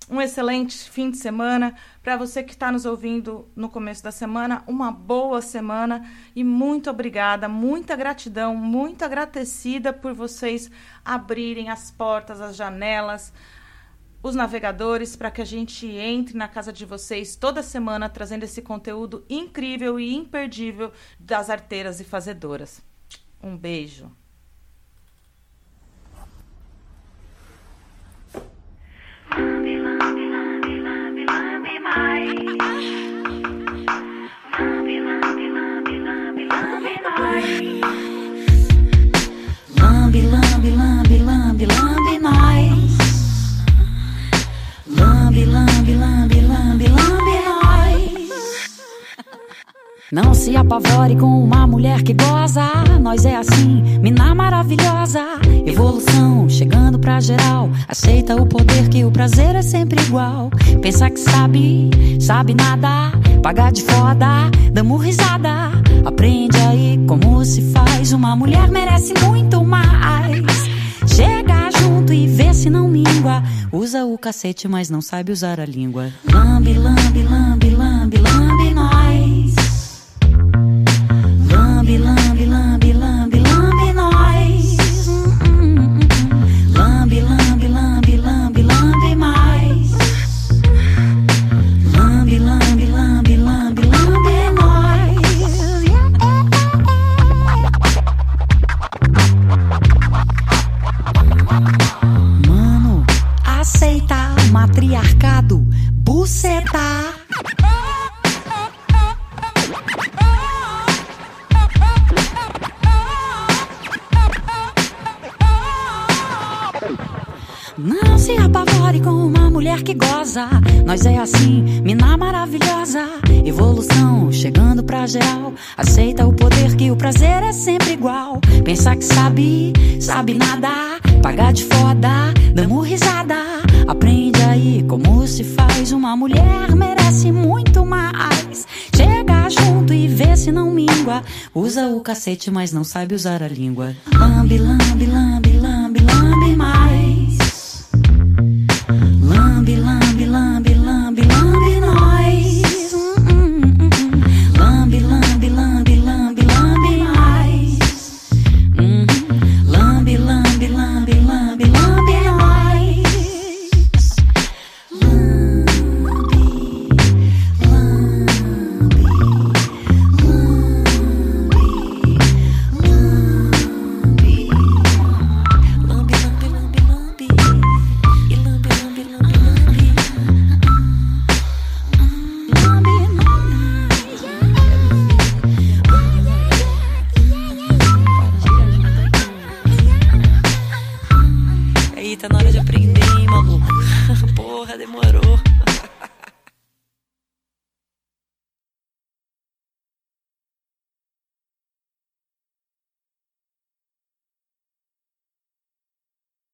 Um excelente fim de semana. Para você que está nos ouvindo no começo da semana, uma boa semana e muito obrigada, muita gratidão, muito agradecida por vocês abrirem as portas, as janelas, os navegadores para que a gente entre na casa de vocês toda semana trazendo esse conteúdo incrível e imperdível das arteiras e fazedoras. Um beijo. Lambe, lambe, lambe, Não se apavore com uma mulher que goza. Nós é assim, mina maravilhosa. Evolução chegando pra geral. Aceita o poder que o prazer é sempre igual. Pensa que sabe, sabe nada. Paga de foda, damos risada. Aprende aí como se faz. Uma mulher merece muito mais. Chega junto e vê se não língua. Usa o cacete, mas não sabe usar a língua. Lambe, lambe, lambe, lambe, lambe nós. Com uma mulher que goza. Nós é assim, mina maravilhosa. Evolução chegando pra geral. Aceita o poder que o prazer é sempre igual. Pensa que sabe, sabe nada. Pagar de foda, damos risada. Aprende aí como se faz. Uma mulher merece muito mais. Chega junto e vê se não mingua. Usa o cacete, mas não sabe usar a língua. Lambe, lambe, lambe, lambe, lambe mais.